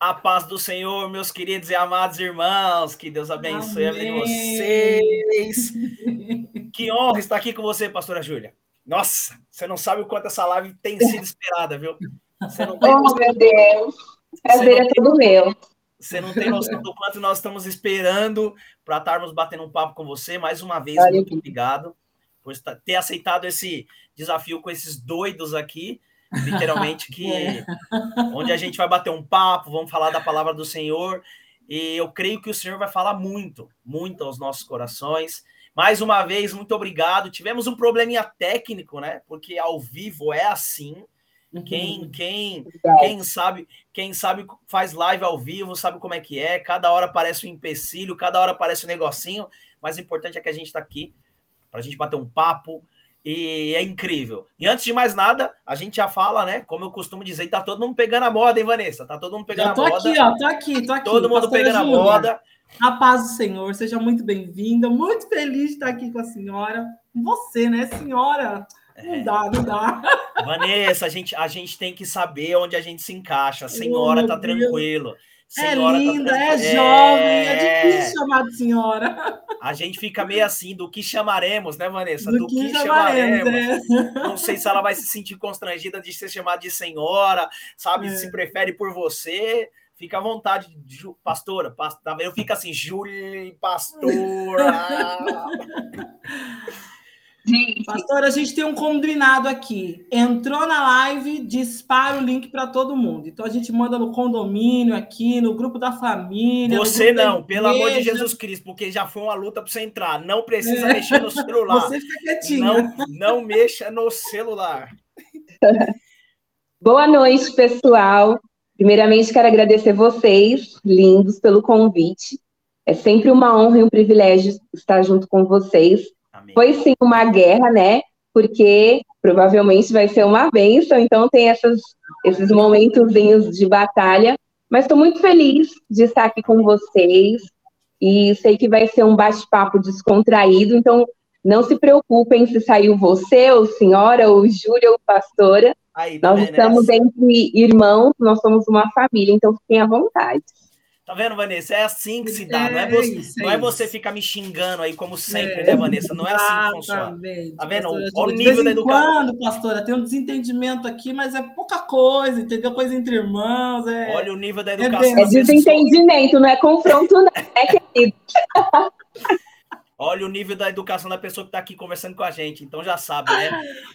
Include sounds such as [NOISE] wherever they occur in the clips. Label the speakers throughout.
Speaker 1: A paz do Senhor, meus queridos e amados irmãos, que Deus abençoe a vida de vocês. [LAUGHS] Que honra estar aqui com você, pastora Júlia. Nossa, você não sabe o quanto essa live tem sido esperada, viu? Você
Speaker 2: não tem... Oh, meu Deus. Prazer é todo meu.
Speaker 1: Você não tem noção do quanto nós estamos esperando para estarmos batendo um papo com você. Mais uma vez, muito obrigado por ter aceitado esse desafio com esses doidos aqui literalmente, [LAUGHS] que é. onde a gente vai bater um papo, vamos falar da palavra do Senhor, e eu creio que o Senhor vai falar muito, muito aos nossos corações. Mais uma vez, muito obrigado. Tivemos um probleminha técnico, né? Porque ao vivo é assim. Uhum. Quem, quem, quem sabe, quem sabe faz live ao vivo, sabe como é que é. Cada hora parece um empecilho, cada hora parece um negocinho, mas o importante é que a gente está aqui para a gente bater um papo, e é incrível. E antes de mais nada, a gente já fala, né? Como eu costumo dizer, tá todo mundo pegando a moda, hein, Vanessa? Tá todo mundo pegando a moda.
Speaker 3: Aqui, ó, tô aqui, tô aqui.
Speaker 1: Todo mundo Pastora pegando Júlia. a moda.
Speaker 3: A paz do Senhor, seja muito bem-vinda. Muito feliz de estar aqui com a senhora. Você, né, senhora? Não é. dá, não dá.
Speaker 1: Vanessa, a gente, a gente tem que saber onde a gente se encaixa. A senhora oh, tá tranquilo.
Speaker 3: É senhora é linda, tá... é jovem, é... é difícil chamar de senhora.
Speaker 1: A gente fica meio assim, do que chamaremos, né, Vanessa? Do, do que, que, chamaremos. chamaremos. É. Não sei se ela vai se sentir constrangida de ser chamada de senhora, sabe? É. Se prefere por você. Fica à vontade, pastora. Tá eu fico assim, Júlia, pastora. [LAUGHS]
Speaker 3: Pastor, a gente tem um combinado aqui. Entrou na live, dispara o link para todo mundo. Então a gente manda no condomínio aqui, no grupo da família.
Speaker 1: Você não, pelo amor de Jesus Cristo, porque já foi uma luta para você entrar. Não precisa é. mexer no celular.
Speaker 3: Você fica quietinho.
Speaker 1: Não, não mexa no celular.
Speaker 2: Boa noite, pessoal. Primeiramente, quero agradecer vocês, lindos, pelo convite. É sempre uma honra e um privilégio estar junto com vocês. Foi sim uma guerra, né? Porque provavelmente vai ser uma bênção, então tem essas, esses momentozinhos de batalha. Mas estou muito feliz de estar aqui com vocês e sei que vai ser um bate-papo descontraído, então não se preocupem se saiu você, ou senhora, ou Júlia, ou pastora. Aí, nós estamos entre irmãos, nós somos uma família, então fiquem à vontade.
Speaker 1: Tá vendo, Vanessa? É assim que se dá. não é você, isso, não é, é você ficar me xingando aí, como sempre, é, né, Vanessa? Não é assim que funciona. Tá vendo?
Speaker 3: Olha o nível da educação. Quando, pastora, tem um desentendimento aqui, mas é pouca coisa, entendeu? Coisa entre irmãos. É...
Speaker 1: Olha o nível da é educação.
Speaker 2: É, desentendimento, não é confronto, não, é, [LAUGHS] querido?
Speaker 1: Olha o nível da educação da pessoa que está aqui conversando com a gente. Então já sabe, né?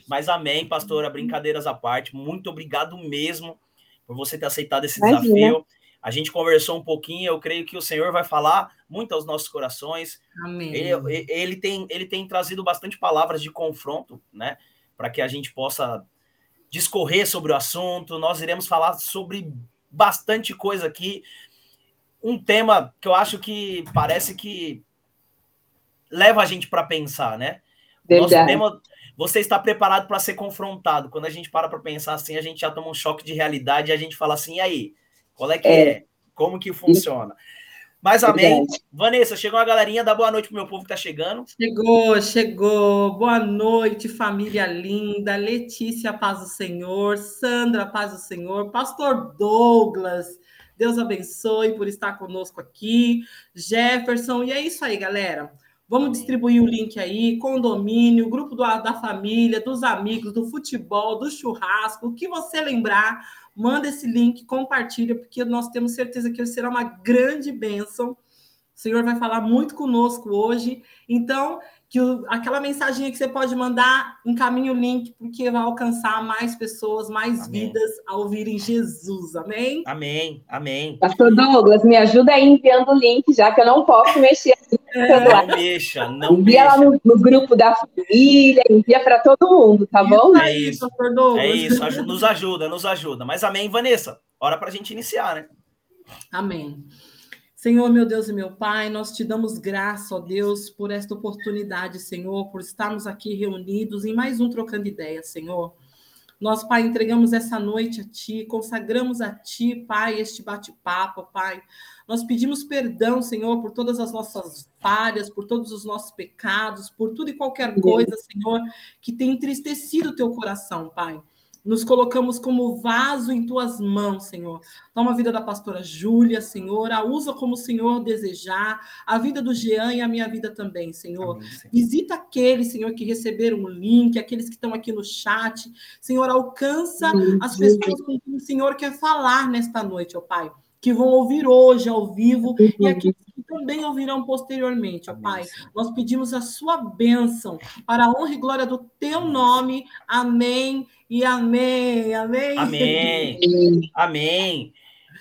Speaker 1: Mas amém, pastora. Brincadeiras à parte. Muito obrigado mesmo por você ter aceitado esse Imagina. desafio. A gente conversou um pouquinho, eu creio que o Senhor vai falar muito aos nossos corações. Amém. Ele, ele, tem, ele tem trazido bastante palavras de confronto, né? Para que a gente possa discorrer sobre o assunto. Nós iremos falar sobre bastante coisa aqui. Um tema que eu acho que parece que leva a gente para pensar, né? Verdade. Nosso tema, você está preparado para ser confrontado. Quando a gente para para pensar assim, a gente já toma um choque de realidade e a gente fala assim, e aí? Qual é que é? é? Como que funciona? Mas amém. Verdade. Vanessa, chegou uma galerinha, dá boa noite pro meu povo que tá chegando.
Speaker 3: Chegou, chegou. Boa noite, família linda. Letícia, paz do Senhor. Sandra, paz do Senhor. Pastor Douglas, Deus abençoe por estar conosco aqui. Jefferson, e é isso aí, galera. Vamos distribuir o link aí, condomínio, grupo do, da família, dos amigos, do futebol, do churrasco, o que você lembrar manda esse link, compartilha, porque nós temos certeza que ele será uma grande bênção. O Senhor vai falar muito conosco hoje. Então, que o, aquela mensagem que você pode mandar, encaminhe o link, porque vai alcançar mais pessoas, mais amém. vidas a ouvirem Jesus. Amém?
Speaker 1: Amém, amém.
Speaker 2: Pastor Douglas, me ajuda aí enviando o link, já que eu não posso mexer.
Speaker 1: É. Não mexa, não
Speaker 2: envia
Speaker 1: mexa.
Speaker 2: lá no, no, grupo da família, envia para todo mundo, tá bom?
Speaker 1: É isso, Pastor Douglas. É isso, nos ajuda, nos ajuda. Mas amém, Vanessa. Hora para a gente iniciar, né?
Speaker 3: Amém. Senhor, meu Deus e meu Pai, nós te damos graça, ó Deus, por esta oportunidade, Senhor, por estarmos aqui reunidos em mais um Trocando Ideias, Senhor. Nós, Pai, entregamos essa noite a Ti, consagramos a Ti, Pai, este bate-papo, Pai. Nós pedimos perdão, Senhor, por todas as nossas falhas, por todos os nossos pecados, por tudo e qualquer coisa, Senhor, que tem entristecido o Teu coração, Pai. Nos colocamos como vaso em tuas mãos, Senhor. Toma a vida da pastora Júlia, Senhor, a usa como o Senhor desejar, a vida do Jean e a minha vida também, Senhor. Amém, Senhor. Visita aqueles, Senhor, que receberam o link, aqueles que estão aqui no chat. Senhor, alcança Amém. as pessoas com quem o Senhor quer falar nesta noite, ó Pai que vão ouvir hoje ao vivo e aqueles que também ouvirão posteriormente, ó Pai. Nós pedimos a sua bênção para a honra e glória do teu nome. Amém e amém. Amém.
Speaker 1: Amém. Amém.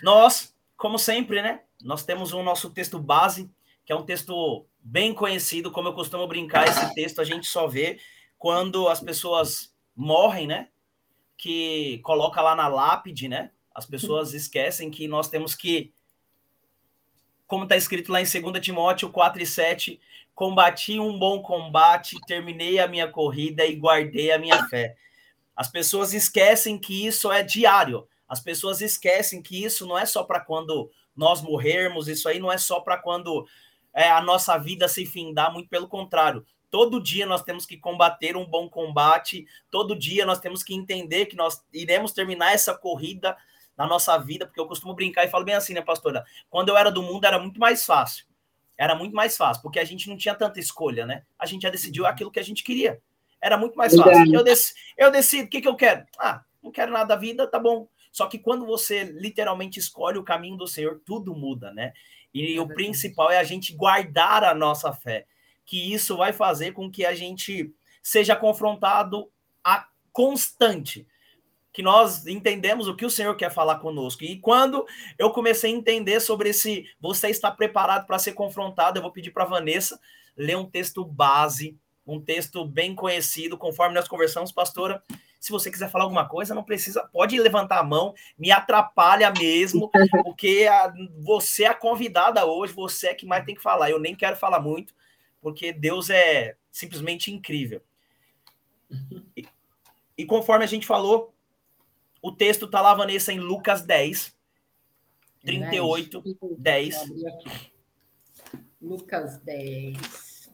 Speaker 1: Nós, como sempre, né? Nós temos o nosso texto base, que é um texto bem conhecido, como eu costumo brincar, esse texto a gente só vê quando as pessoas morrem, né? Que coloca lá na lápide, né? As pessoas esquecem que nós temos que, como está escrito lá em 2 Timóteo 4 e 7, combati um bom combate, terminei a minha corrida e guardei a minha fé. As pessoas esquecem que isso é diário. As pessoas esquecem que isso não é só para quando nós morrermos, isso aí não é só para quando é, a nossa vida se findar, muito pelo contrário. Todo dia nós temos que combater um bom combate, todo dia nós temos que entender que nós iremos terminar essa corrida na nossa vida, porque eu costumo brincar e falo bem assim, né, pastora? Quando eu era do mundo era muito mais fácil. Era muito mais fácil, porque a gente não tinha tanta escolha, né? A gente já decidiu aquilo que a gente queria. Era muito mais fácil. Eu, dec eu decido o que, que eu quero. Ah, não quero nada da vida, tá bom. Só que quando você literalmente escolhe o caminho do Senhor, tudo muda, né? E é o principal é a gente guardar a nossa fé, que isso vai fazer com que a gente seja confrontado a constante que nós entendemos o que o Senhor quer falar conosco. E quando eu comecei a entender sobre esse, você está preparado para ser confrontado, eu vou pedir para Vanessa ler um texto base, um texto bem conhecido, conforme nós conversamos, pastora. Se você quiser falar alguma coisa, não precisa, pode levantar a mão, me atrapalha mesmo, [LAUGHS] porque a, você é a convidada hoje, você é que mais tem que falar. Eu nem quero falar muito, porque Deus é simplesmente incrível. E, e conforme a gente falou, o texto está lá, Vanessa, em Lucas 10, 38, 10. 10.
Speaker 4: Lucas 10.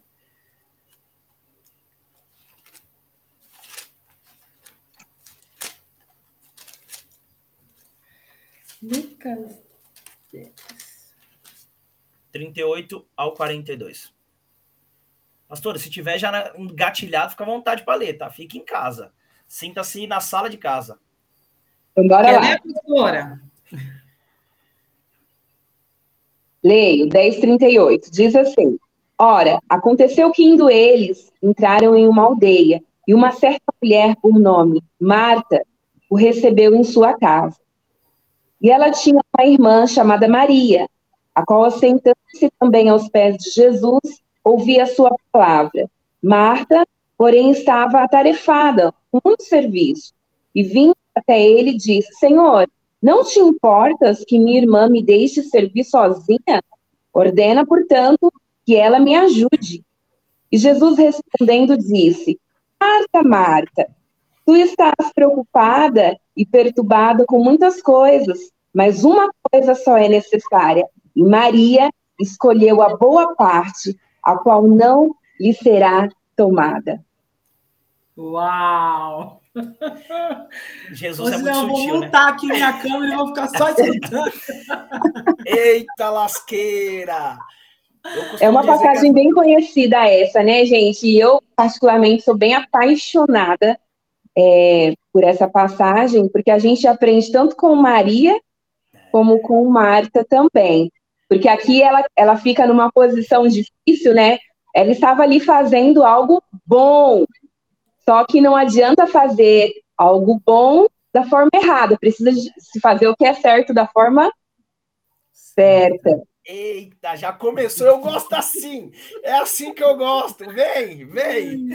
Speaker 4: Lucas 10.
Speaker 1: 38 ao 42. Pastora, se tiver já gatilhado, fica à vontade para ler, tá? Fique em casa. Sinta-se na sala de casa.
Speaker 2: Então, bora lá. Ler, professora? Leio, 1038. Diz assim: Ora, aconteceu que indo eles, entraram em uma aldeia, e uma certa mulher por nome Marta o recebeu em sua casa. E ela tinha uma irmã chamada Maria, a qual, assentando-se também aos pés de Jesus, ouvia a sua palavra. Marta, porém, estava atarefada com muito serviço, e vindo até ele e disse: Senhor, não te importas que minha irmã me deixe servir sozinha? Ordena, portanto, que ela me ajude. E Jesus respondendo disse: Marta, Marta, tu estás preocupada e perturbada com muitas coisas, mas uma coisa só é necessária. E Maria escolheu a boa parte, a qual não lhe será tomada.
Speaker 3: Uau!
Speaker 1: Jesus é muito eu
Speaker 3: sutil, vou montar
Speaker 1: né?
Speaker 3: aqui minha câmera e vou ficar só escutando. [LAUGHS]
Speaker 1: Eita lasqueira!
Speaker 2: É uma passagem que... bem conhecida essa, né, gente? E eu, particularmente, sou bem apaixonada é, por essa passagem, porque a gente aprende tanto com Maria como com Marta também. Porque aqui ela, ela fica numa posição difícil, né? Ela estava ali fazendo algo bom, só que não adianta fazer algo bom da forma errada, precisa se fazer o que é certo da forma certa.
Speaker 1: Eita, já começou, eu gosto assim. É assim que eu gosto. Vem, vem.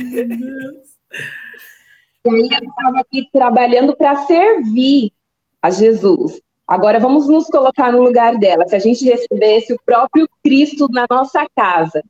Speaker 2: E aí eu estava aqui trabalhando para servir a Jesus. Agora vamos nos colocar no lugar dela. Se a gente recebesse o próprio Cristo na nossa casa,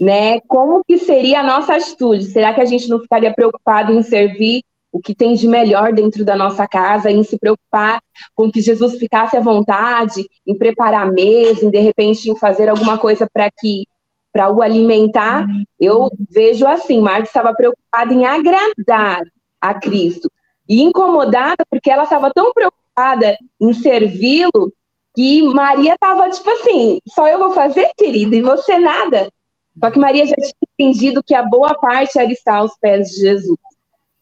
Speaker 2: né? Como que seria a nossa atitude? Será que a gente não ficaria preocupado em servir o que tem de melhor dentro da nossa casa, em se preocupar com que Jesus ficasse à vontade, em preparar a mesa, em de repente em fazer alguma coisa para que para o alimentar? Eu vejo assim, Marta estava preocupada em agradar a Cristo. e incomodada porque ela estava tão preocupada em servi-lo que Maria estava tipo assim: só eu vou fazer, querida, e você nada. Só que Maria já tinha entendido que a boa parte era estar aos pés de Jesus.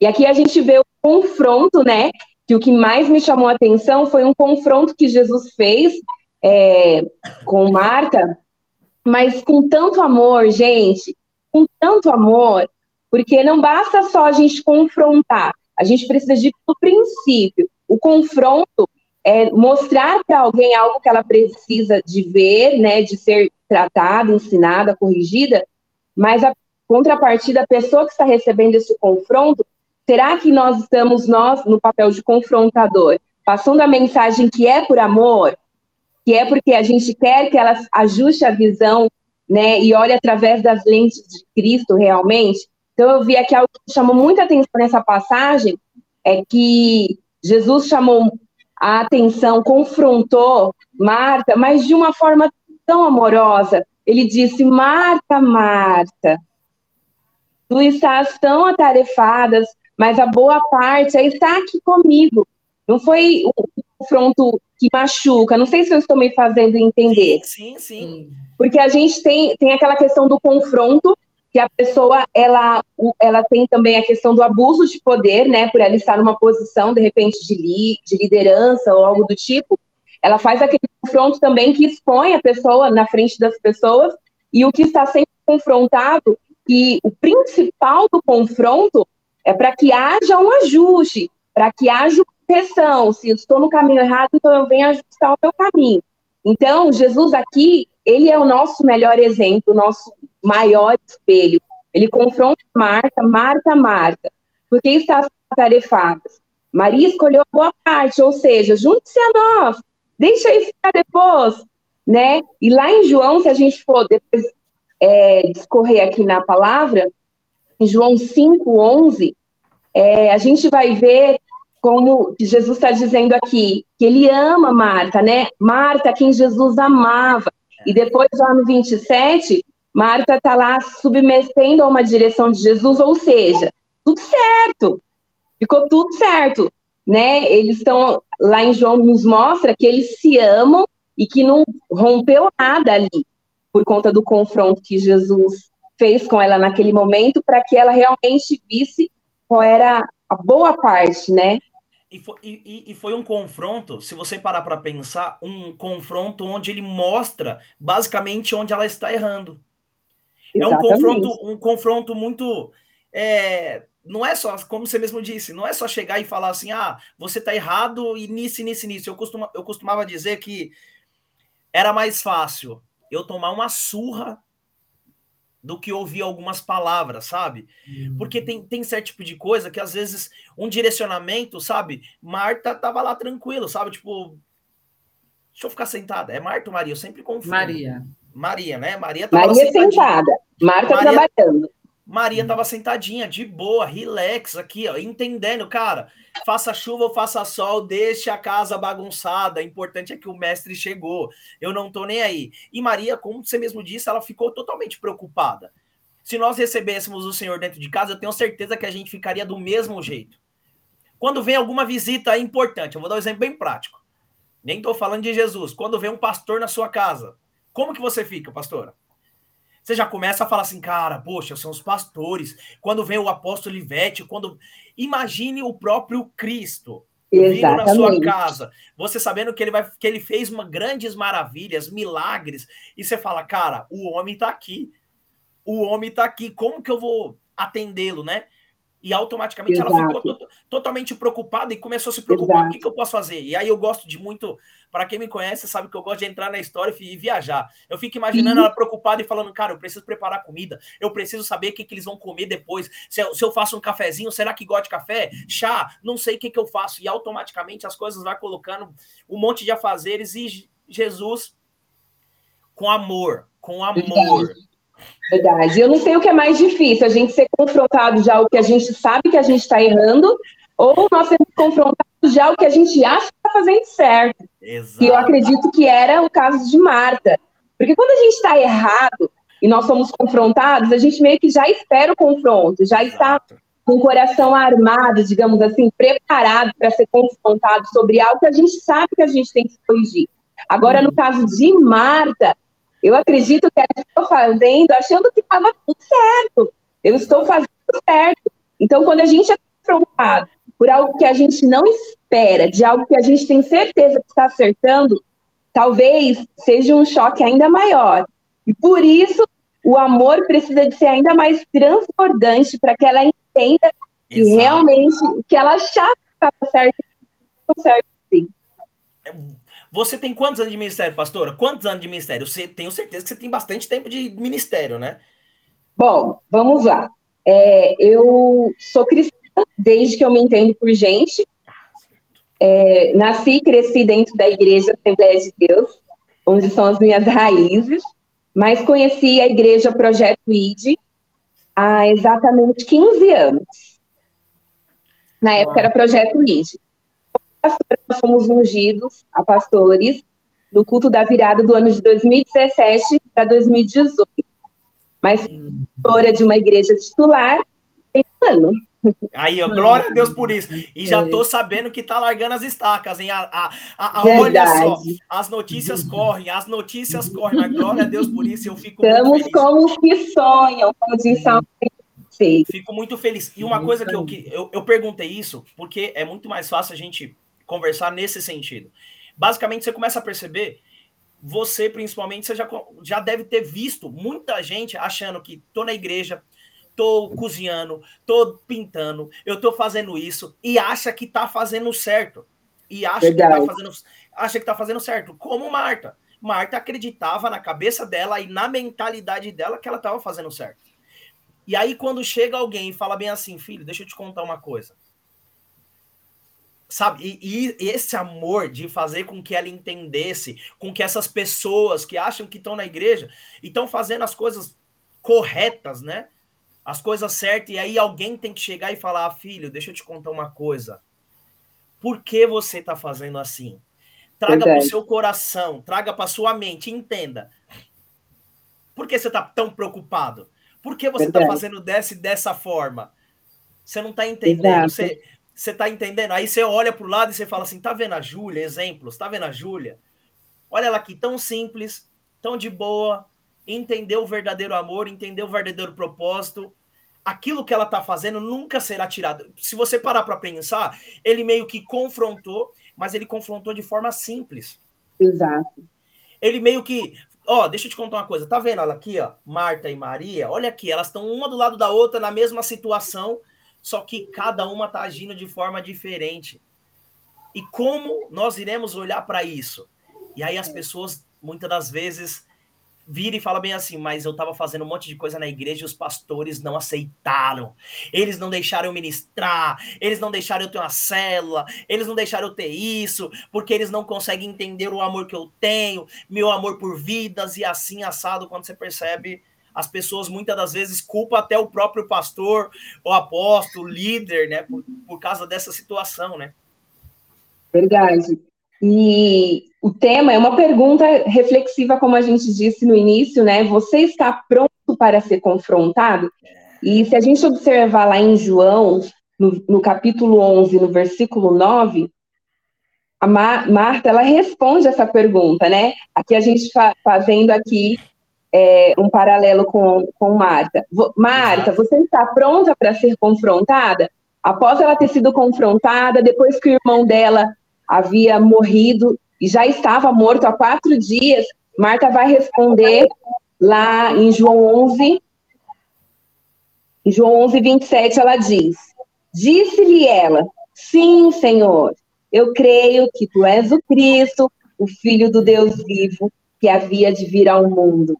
Speaker 2: E aqui a gente vê o confronto, né? Que o que mais me chamou a atenção foi um confronto que Jesus fez é, com Marta, mas com tanto amor, gente, com tanto amor, porque não basta só a gente confrontar, a gente precisa de o princípio. O confronto é mostrar para alguém algo que ela precisa de ver, né, de ser tratada, ensinada, corrigida, mas a contrapartida, a pessoa que está recebendo esse confronto, será que nós estamos, nós, no papel de confrontador, passando a mensagem que é por amor, que é porque a gente quer que ela ajuste a visão, né, e olhe através das lentes de Cristo realmente? Então, eu vi aqui algo que chamou muita atenção nessa passagem, é que Jesus chamou a atenção, confrontou Marta, mas de uma forma tão amorosa. Ele disse: Marta, Marta, tu estás tão atarefada, mas a boa parte é estar aqui comigo. Não foi um confronto que machuca. Não sei se eu estou me fazendo entender.
Speaker 1: Sim, sim. sim.
Speaker 2: Porque a gente tem, tem aquela questão do confronto que a pessoa ela, ela tem também a questão do abuso de poder, né, por ela estar numa posição de repente de, li, de liderança ou algo do tipo, ela faz aquele confronto também que expõe a pessoa na frente das pessoas e o que está sendo confrontado e o principal do confronto é para que haja um ajuste, para que haja correção. Se estou no caminho errado, então eu venho ajustar o meu caminho. Então, Jesus aqui, ele é o nosso melhor exemplo, o nosso maior espelho. Ele confronta Marta, Marta, Marta, porque está atarefada. Maria escolheu a boa parte, ou seja, junte-se a nós, deixa isso para depois, né? E lá em João, se a gente for depois é, discorrer aqui na palavra, em João 5, 11, é, a gente vai ver como Jesus está dizendo aqui, que ele ama Marta, né? Marta, quem Jesus amava. E depois, lá no 27, Marta está lá submetendo a uma direção de Jesus, ou seja, tudo certo, ficou tudo certo, né? Eles estão lá em João nos mostra que eles se amam e que não rompeu nada ali por conta do confronto que Jesus fez com ela naquele momento para que ela realmente visse qual era a boa parte, né?
Speaker 1: E foi, e, e foi um confronto, se você parar para pensar, um confronto onde ele mostra basicamente onde ela está errando. É um confronto, um confronto muito. É, não é só, como você mesmo disse, não é só chegar e falar assim, ah, você está errado e nisso, nisso, nisso. Eu, costuma, eu costumava dizer que era mais fácil eu tomar uma surra do que ouvir algumas palavras, sabe? Uhum. Porque tem, tem certo tipo de coisa que às vezes um direcionamento, sabe? Marta tava lá tranquilo, sabe? Tipo, deixa eu ficar sentada. É Marta ou Maria? Eu sempre confundo.
Speaker 3: Maria.
Speaker 1: Maria, né? Maria
Speaker 2: tava Maria sentada. Marta Maria, trabalhando.
Speaker 1: Maria hum. tava sentadinha, de boa, relax aqui, ó, entendendo, cara. Faça chuva ou faça sol, deixe a casa bagunçada. O importante é que o mestre chegou. Eu não tô nem aí. E Maria, como você mesmo disse, ela ficou totalmente preocupada. Se nós recebêssemos o Senhor dentro de casa, eu tenho certeza que a gente ficaria do mesmo jeito. Quando vem alguma visita importante, eu vou dar um exemplo bem prático. Nem tô falando de Jesus. Quando vem um pastor na sua casa, como que você fica, pastora? Você já começa a falar assim, cara, poxa, são os pastores. Quando vem o apóstolo Ivete, quando. Imagine o próprio Cristo vindo na sua casa, você sabendo que ele vai que ele fez uma, grandes maravilhas, milagres, e você fala, cara, o homem está aqui. O homem está aqui, como que eu vou atendê-lo, né? E automaticamente Exato. ela ficou to totalmente preocupada e começou a se preocupar: Exato. o que, que eu posso fazer? E aí eu gosto de muito para quem me conhece, sabe que eu gosto de entrar na história e viajar. Eu fico imaginando uhum. ela preocupada e falando, cara, eu preciso preparar comida, eu preciso saber o que, que eles vão comer depois. Se eu, se eu faço um cafezinho, será que gosta de café? Chá, não sei o que, que eu faço. E automaticamente as coisas vai colocando um monte de afazeres e Jesus com amor, com amor.
Speaker 2: Verdade. Eu não sei o que é mais difícil, a gente ser confrontado de algo que a gente sabe que a gente está errando, ou nós sermos confrontados de algo que a gente acha que está fazendo certo. Exato. E eu acredito que era o caso de Marta. Porque quando a gente está errado e nós somos confrontados, a gente meio que já espera o confronto, já está com o coração armado, digamos assim, preparado para ser confrontado sobre algo que a gente sabe que a gente tem que corrigir. Agora, no caso de Marta, eu acredito que ela estou fazendo achando que estava tudo certo. Eu estou fazendo certo. Então, quando a gente é confrontado por algo que a gente não espera, de algo que a gente tem certeza que está acertando, talvez seja um choque ainda maior. E por isso, o amor precisa de ser ainda mais transbordante para que ela entenda que realmente o que ela achava que estava certo, certo sim.
Speaker 1: Você tem quantos anos de ministério, pastora? Quantos anos de ministério? Você tenho certeza que você tem bastante tempo de ministério, né?
Speaker 2: Bom, vamos lá. É, eu sou cristã desde que eu me entendo por gente. É, nasci e cresci dentro da Igreja Assembleia de Deus, onde são as minhas raízes, mas conheci a Igreja Projeto ID há exatamente 15 anos. Na época era Projeto ID. Nós fomos ungidos a pastores no culto da virada do ano de 2017 para 2018. Mas pastora de uma igreja titular tem um ano.
Speaker 1: Aí, ó, glória a Deus por isso. E já tô sabendo que tá largando as estacas, hein? A, a, a, a olha só, as notícias correm, as notícias correm, mas glória a Deus por isso. Eu fico
Speaker 2: Estamos como os que sonham, como diz
Speaker 1: Fico muito feliz. E uma coisa que eu, que eu, eu perguntei isso, porque é muito mais fácil a gente conversar nesse sentido. Basicamente, você começa a perceber, você principalmente, você já, já deve ter visto muita gente achando que tô na igreja, tô cozinhando, tô pintando, eu tô fazendo isso e acha que tá fazendo certo. E acha que tá fazendo, acha que tá fazendo certo, como Marta. Marta acreditava na cabeça dela e na mentalidade dela que ela estava fazendo certo. E aí, quando chega alguém e fala bem assim, filho, deixa eu te contar uma coisa. Sabe? E, e esse amor de fazer com que ela entendesse, com que essas pessoas que acham que estão na igreja e estão fazendo as coisas corretas, né? as coisas certas, e aí alguém tem que chegar e falar: filho, deixa eu te contar uma coisa. Por que você está fazendo assim? Traga para o seu coração, traga para sua mente, entenda. Por que você está tão preocupado? Por que você está fazendo dessa e dessa forma? Você não está entendendo. Você, você está entendendo? Aí você olha para o lado e você fala assim: tá vendo a Júlia? Exemplos, tá vendo a Júlia? Olha ela aqui, tão simples, tão de boa, entender o verdadeiro amor, entender o verdadeiro propósito, aquilo que ela está fazendo nunca será tirado. Se você parar para pensar, ele meio que confrontou, mas ele confrontou de forma simples.
Speaker 2: Exato.
Speaker 1: Ele meio que, ó, deixa eu te contar uma coisa. Tá vendo ela aqui, ó, Marta e Maria? Olha aqui, elas estão uma do lado da outra na mesma situação, só que cada uma tá agindo de forma diferente. E como nós iremos olhar para isso? E aí as pessoas muitas das vezes vira e fala bem assim, mas eu estava fazendo um monte de coisa na igreja e os pastores não aceitaram. Eles não deixaram eu ministrar, eles não deixaram eu ter uma célula, eles não deixaram eu ter isso, porque eles não conseguem entender o amor que eu tenho, meu amor por vidas e assim assado quando você percebe as pessoas muitas das vezes culpam até o próprio pastor, o apóstolo, líder, né, por, por causa dessa situação, né?
Speaker 2: Verdade. E o tema é uma pergunta reflexiva, como a gente disse no início, né? Você está pronto para ser confrontado? E se a gente observar lá em João, no, no capítulo 11, no versículo 9, a Mar Marta, ela responde essa pergunta, né? Aqui a gente fa fazendo aqui é, um paralelo com, com Marta. Marta, você está pronta para ser confrontada? Após ela ter sido confrontada, depois que o irmão dela havia morrido e já estava morto há quatro dias, Marta vai responder lá em João 11, em João 11, 27, ela diz: Disse-lhe ela, sim, Senhor, eu creio que tu és o Cristo, o Filho do Deus vivo, que havia de vir ao mundo.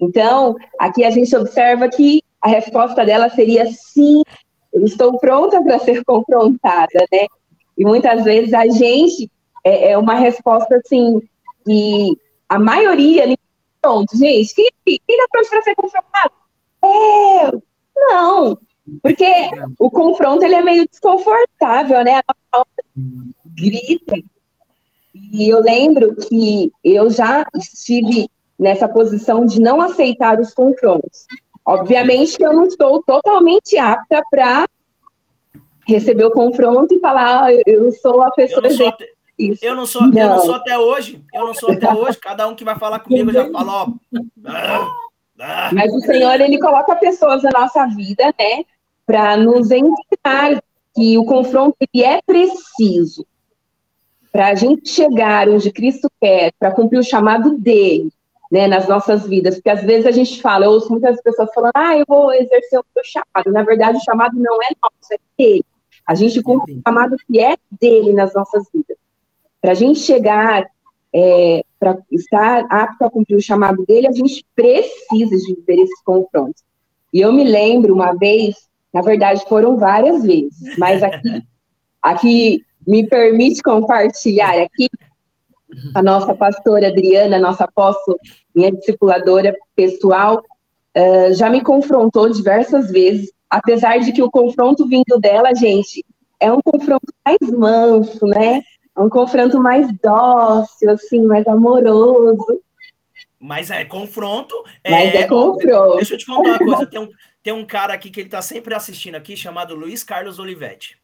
Speaker 2: Então, aqui a gente observa que a resposta dela seria sim, eu estou pronta para ser [LAUGHS] confrontada, né? E muitas vezes a gente é, é uma resposta assim que a maioria pronto, gente, quem, quem dá pronto para ser confrontado? É, não, porque o confronto ele é meio desconfortável, né? A grita. E eu lembro que eu já estive nessa posição de não aceitar os confrontos. Obviamente que eu não estou totalmente apta para receber o confronto e falar, ah, eu sou a pessoa.
Speaker 1: Eu não sou, até, eu não sou, não. eu não sou até hoje. Eu não sou até hoje. Cada um que vai falar comigo já fala, ó. Ah,
Speaker 2: ah. Mas o Senhor, ele coloca pessoas na nossa vida, né? Para nos ensinar que o confronto ele é preciso para a gente chegar onde Cristo quer, para cumprir o chamado dele, né, nas nossas vidas, porque às vezes a gente fala, eu ouço muitas pessoas falando, ah, eu vou exercer o meu chamado, na verdade o chamado não é nosso, é dele, a gente cumpre o chamado que é dele nas nossas vidas. Para a gente chegar, é, para estar apto a cumprir o chamado dele, a gente precisa de viver esses confrontos. E eu me lembro uma vez, na verdade foram várias vezes, mas aqui, [LAUGHS] aqui me permite compartilhar aqui a nossa pastora Adriana, nossa apóstola, minha discipuladora pessoal, uh, já me confrontou diversas vezes, apesar de que o confronto vindo dela, gente, é um confronto mais manso, né? É um confronto mais dócil, assim, mais amoroso.
Speaker 1: Mas é confronto.
Speaker 2: É... Mas é confronto.
Speaker 1: Deixa eu te contar uma coisa. Tem um, tem um cara aqui que ele tá sempre assistindo aqui, chamado Luiz Carlos Olivetti.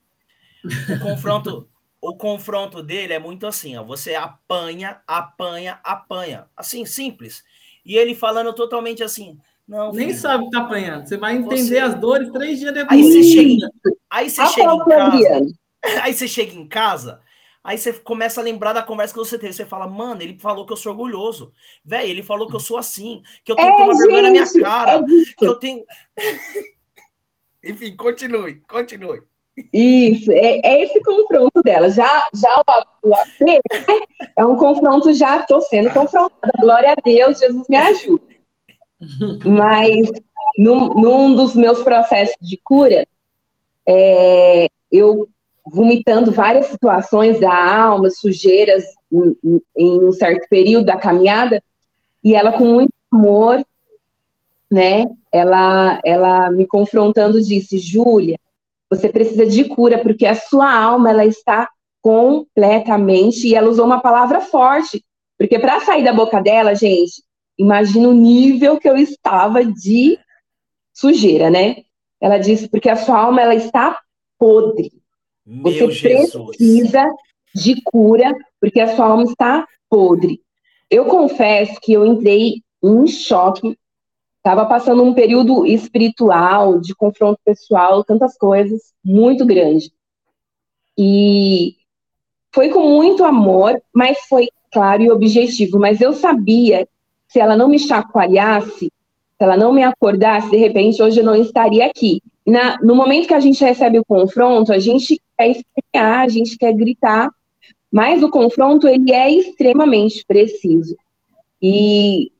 Speaker 1: O confronto, o confronto dele é muito assim, ó. Você apanha, apanha, apanha. Assim, simples. E ele falando totalmente assim. Não,
Speaker 3: Nem filho, sabe que tá apanhando. Você vai entender você... as dores três dias depois.
Speaker 1: Aí você chega, aí você chega em casa. [LAUGHS] Aí você chega em casa, aí você começa a lembrar da conversa que você teve. Você fala, mano, ele falou que eu sou orgulhoso. Velho, ele falou que eu sou assim, que eu tenho é, que uma vergonha na minha cara, é que eu tenho. [LAUGHS] Enfim, continue, continue.
Speaker 2: Isso, é, é, esse confronto dela. Já, já o, o AP é um confronto, já estou sendo confrontada. Glória a Deus, Jesus me ajuda. Mas num, num dos meus processos de cura, é, eu vomitando várias situações da alma, sujeiras em, em, em um certo período da caminhada, e ela com muito amor, né? Ela, ela me confrontando disse, Júlia, você precisa de cura, porque a sua alma ela está completamente. E ela usou uma palavra forte, porque para sair da boca dela, gente, imagina o nível que eu estava de sujeira, né? Ela disse, porque a sua alma ela está podre. Meu você Jesus. precisa de cura, porque a sua alma está podre. Eu confesso que eu entrei em choque Estava passando um período espiritual, de confronto pessoal, tantas coisas, muito grande. E foi com muito amor, mas foi claro e objetivo. Mas eu sabia, se ela não me chacoalhasse, se ela não me acordasse, de repente hoje eu não estaria aqui. Na, no momento que a gente recebe o confronto, a gente quer espernear, a gente quer gritar, mas o confronto ele é extremamente preciso. E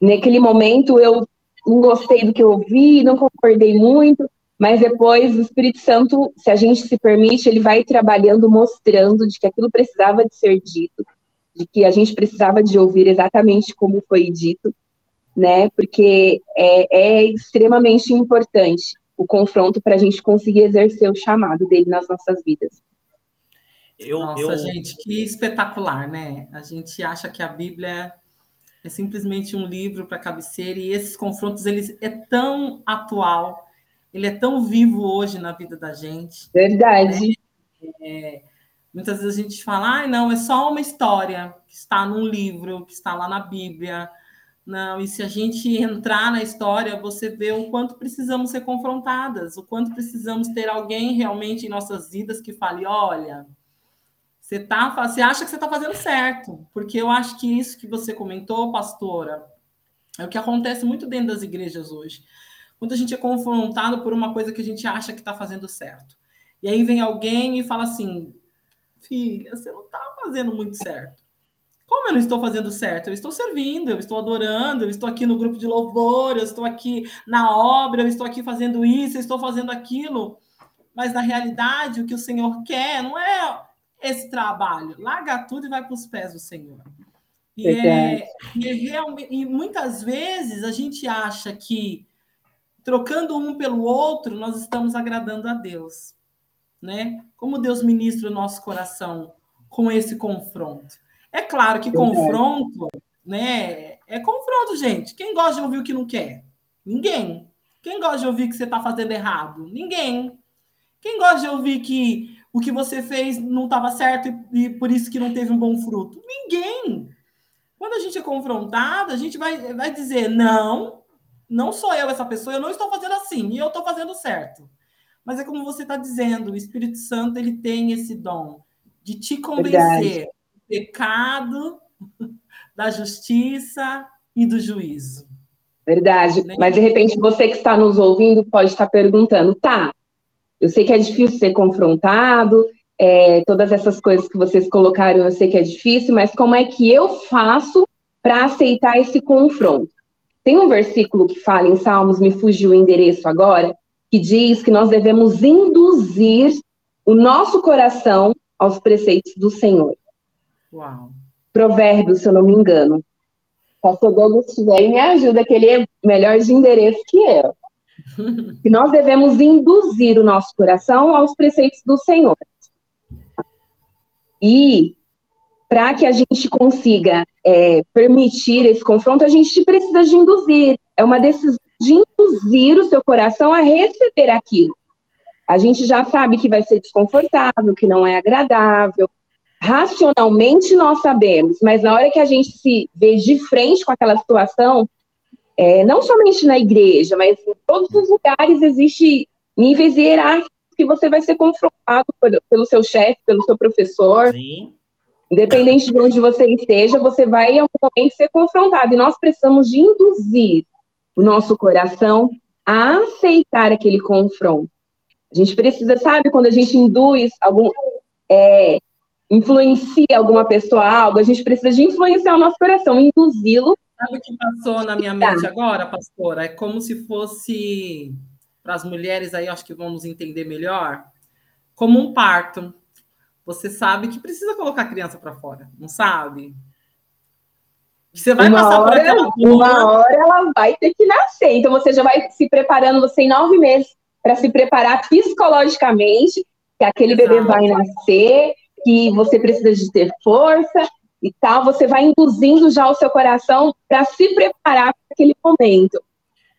Speaker 2: naquele momento eu não gostei do que eu ouvi, não concordei muito, mas depois o Espírito Santo, se a gente se permite, ele vai trabalhando, mostrando de que aquilo precisava de ser dito, de que a gente precisava de ouvir exatamente como foi dito, né? Porque é, é extremamente importante o confronto para a gente conseguir exercer o chamado dele nas nossas vidas.
Speaker 3: Eu, Nossa, eu... gente, que espetacular, né? A gente acha que a Bíblia é simplesmente um livro para cabeceira e esses confrontos eles é tão atual, ele é tão vivo hoje na vida da gente.
Speaker 2: Verdade.
Speaker 3: Né? É, muitas vezes a gente fala, ah, não, é só uma história que está num livro, que está lá na Bíblia. Não, e se a gente entrar na história, você vê o quanto precisamos ser confrontadas, o quanto precisamos ter alguém realmente em nossas vidas que fale, olha, você, tá, você acha que você está fazendo certo, porque eu acho que isso que você comentou, pastora, é o que acontece muito dentro das igrejas hoje. Quando a gente é confrontado por uma coisa que a gente acha que está fazendo certo. E aí vem alguém e fala assim: filha, você não está fazendo muito certo. Como eu não estou fazendo certo? Eu estou servindo, eu estou adorando, eu estou aqui no grupo de louvor, eu estou aqui na obra, eu estou aqui fazendo isso, eu estou fazendo aquilo. Mas na realidade, o que o Senhor quer não é esse trabalho. Larga tudo e vai para os pés do Senhor. E, é, e, é realmente, e muitas vezes a gente acha que trocando um pelo outro, nós estamos agradando a Deus. Né? Como Deus ministra o nosso coração com esse confronto. É claro que confronto, né? É confronto, gente. Quem gosta de ouvir o que não quer? Ninguém. Quem gosta de ouvir que você está fazendo errado? Ninguém. Quem gosta de ouvir que o que você fez não estava certo e, e, por isso que não teve um bom fruto? Ninguém. Quando a gente é confrontado, a gente vai, vai dizer: não, não sou eu essa pessoa, eu não estou fazendo assim, e eu estou fazendo certo. Mas é como você está dizendo, o Espírito Santo ele tem esse dom de te convencer do pecado, [LAUGHS] da justiça e do juízo.
Speaker 2: Verdade. Né? Mas de repente você que está nos ouvindo pode estar perguntando, tá? Eu sei que é difícil ser confrontado, é, todas essas coisas que vocês colocaram, eu sei que é difícil, mas como é que eu faço para aceitar esse confronto? Tem um versículo que fala em Salmos, me fugiu o endereço agora, que diz que nós devemos induzir o nosso coração aos preceitos do Senhor.
Speaker 3: Uau.
Speaker 2: Provérbios, se eu não me engano. Pastor Douglas estiver me ajuda, que ele é melhor de endereço que eu. Que nós devemos induzir o nosso coração aos preceitos do Senhor. E para que a gente consiga é, permitir esse confronto, a gente precisa de induzir. É uma decisão de induzir o seu coração a receber aquilo. A gente já sabe que vai ser desconfortável, que não é agradável. Racionalmente nós sabemos, mas na hora que a gente se vê de frente com aquela situação, é, não somente na igreja, mas em todos os lugares existe níveis hierárquicos que você vai ser confrontado pelo seu chefe, pelo seu professor. Sim. Independente de onde você esteja, você vai em algum momento ser confrontado. E nós precisamos de induzir o nosso coração a aceitar aquele confronto. A gente precisa, sabe, quando a gente induz algum. É, influencia alguma pessoa a algo, a gente precisa de influenciar o nosso coração, induzi-lo.
Speaker 3: Sabe o que passou na minha mente agora, pastora? É como se fosse para as mulheres aí, acho que vamos entender melhor, como um parto. Você sabe que precisa colocar a criança para fora, não sabe?
Speaker 2: Você vai uma passar hora, por aquela Uma hora ela vai ter que nascer. Então você já vai se preparando, você em nove meses, para se preparar psicologicamente, que aquele Exato. bebê vai nascer, que você precisa de ter força e tal. Você vai induzindo já o seu coração para se preparar para aquele momento.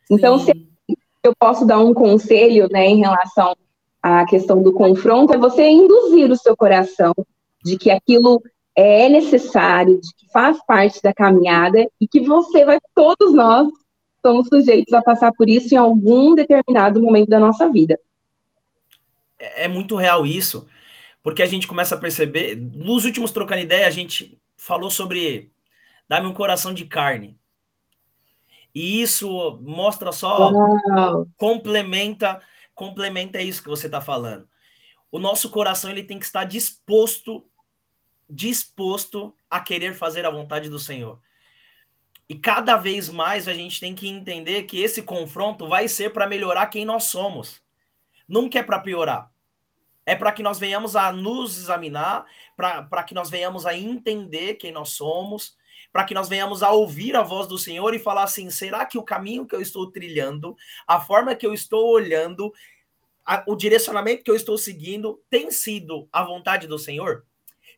Speaker 2: Então, Sim. se eu posso dar um conselho, né, em relação à questão do confronto, é você induzir o seu coração de que aquilo é necessário, de que faz parte da caminhada e que você vai, todos nós, somos sujeitos a passar por isso em algum determinado momento da nossa vida.
Speaker 1: É, é muito real isso, porque a gente começa a perceber, nos últimos trocando ideia, a gente falou sobre dar-me um coração de carne. E isso mostra só, Uau. complementa, complementa isso que você está falando. O nosso coração ele tem que estar disposto, disposto a querer fazer a vontade do Senhor. E cada vez mais a gente tem que entender que esse confronto vai ser para melhorar quem nós somos. Nunca é para piorar. É para que nós venhamos a nos examinar, para que nós venhamos a entender quem nós somos, para que nós venhamos a ouvir a voz do Senhor e falar assim: será que o caminho que eu estou trilhando, a forma que eu estou olhando, a, o direcionamento que eu estou seguindo tem sido a vontade do Senhor?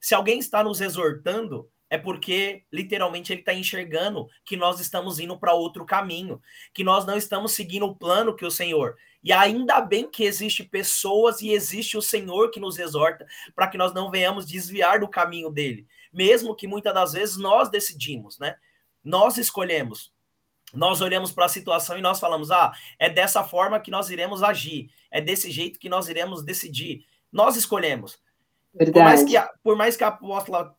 Speaker 1: Se alguém está nos exortando, é porque literalmente ele está enxergando que nós estamos indo para outro caminho, que nós não estamos seguindo o plano que o Senhor. E ainda bem que existe pessoas e existe o Senhor que nos exorta para que nós não venhamos desviar do caminho dele mesmo que muitas das vezes nós decidimos, né? Nós escolhemos. Nós olhamos para a situação e nós falamos: ah, é dessa forma que nós iremos agir, é desse jeito que nós iremos decidir. Nós escolhemos. Verdade. Por mais que a, por mais que a apóstola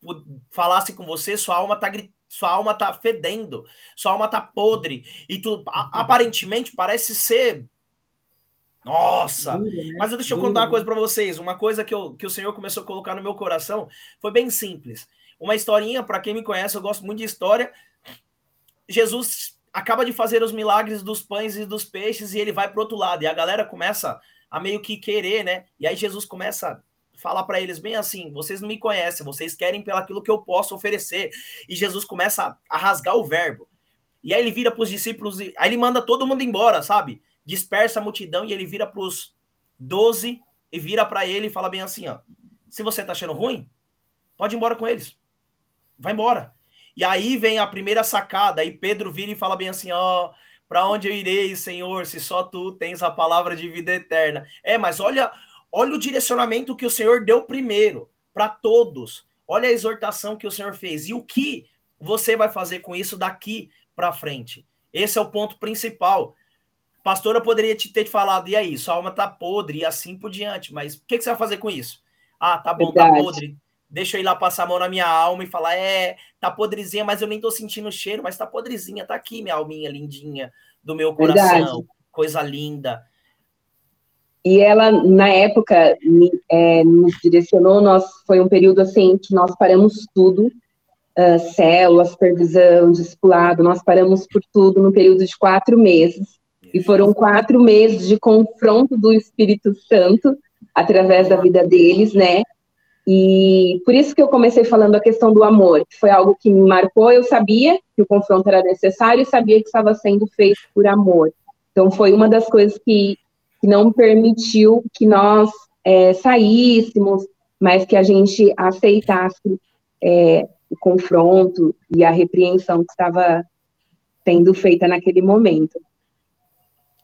Speaker 1: falasse com você, sua alma está sua alma tá fedendo, sua alma tá podre e tu aparentemente parece ser nossa! Né? Mas deixa eu contar uma coisa para vocês. Uma coisa que, eu, que o Senhor começou a colocar no meu coração foi bem simples. Uma historinha, para quem me conhece, eu gosto muito de história. Jesus acaba de fazer os milagres dos pães e dos peixes e ele vai para outro lado. E a galera começa a meio que querer, né? E aí Jesus começa a falar para eles bem assim: vocês não me conhecem, vocês querem pelo aquilo que eu posso oferecer. E Jesus começa a rasgar o verbo. E aí ele vira para os discípulos, aí ele manda todo mundo embora, sabe? Dispersa a multidão e ele vira para os doze e vira para ele e fala bem assim: ó, se você tá achando ruim, pode ir embora com eles vai embora. E aí vem a primeira sacada, aí Pedro vira e fala bem assim, ó, para onde eu irei, Senhor, se só tu tens a palavra de vida eterna. É, mas olha, olha o direcionamento que o Senhor deu primeiro para todos. Olha a exortação que o Senhor fez e o que você vai fazer com isso daqui para frente. Esse é o ponto principal. Pastora poderia te ter falado, e aí, sua alma tá podre e assim por diante, mas o que, que você vai fazer com isso? Ah, tá bom, tá Verdade. tá podre. Deixa eu ir lá passar a mão na minha alma e falar, é, tá podrezinha, mas eu nem tô sentindo cheiro, mas tá podrezinha, tá aqui minha alminha lindinha do meu coração, Verdade. coisa linda.
Speaker 2: E ela, na época, é, nos direcionou, nós, foi um período assim que nós paramos tudo, uh, célula, supervisão, discipulado, nós paramos por tudo no período de quatro meses. E foram quatro meses de confronto do Espírito Santo através da vida deles, né? E por isso que eu comecei falando a questão do amor, que foi algo que me marcou. Eu sabia que o confronto era necessário e sabia que estava sendo feito por amor. Então foi uma das coisas que, que não permitiu que nós é, saíssemos, mas que a gente aceitasse é, o confronto e a repreensão que estava sendo feita naquele momento.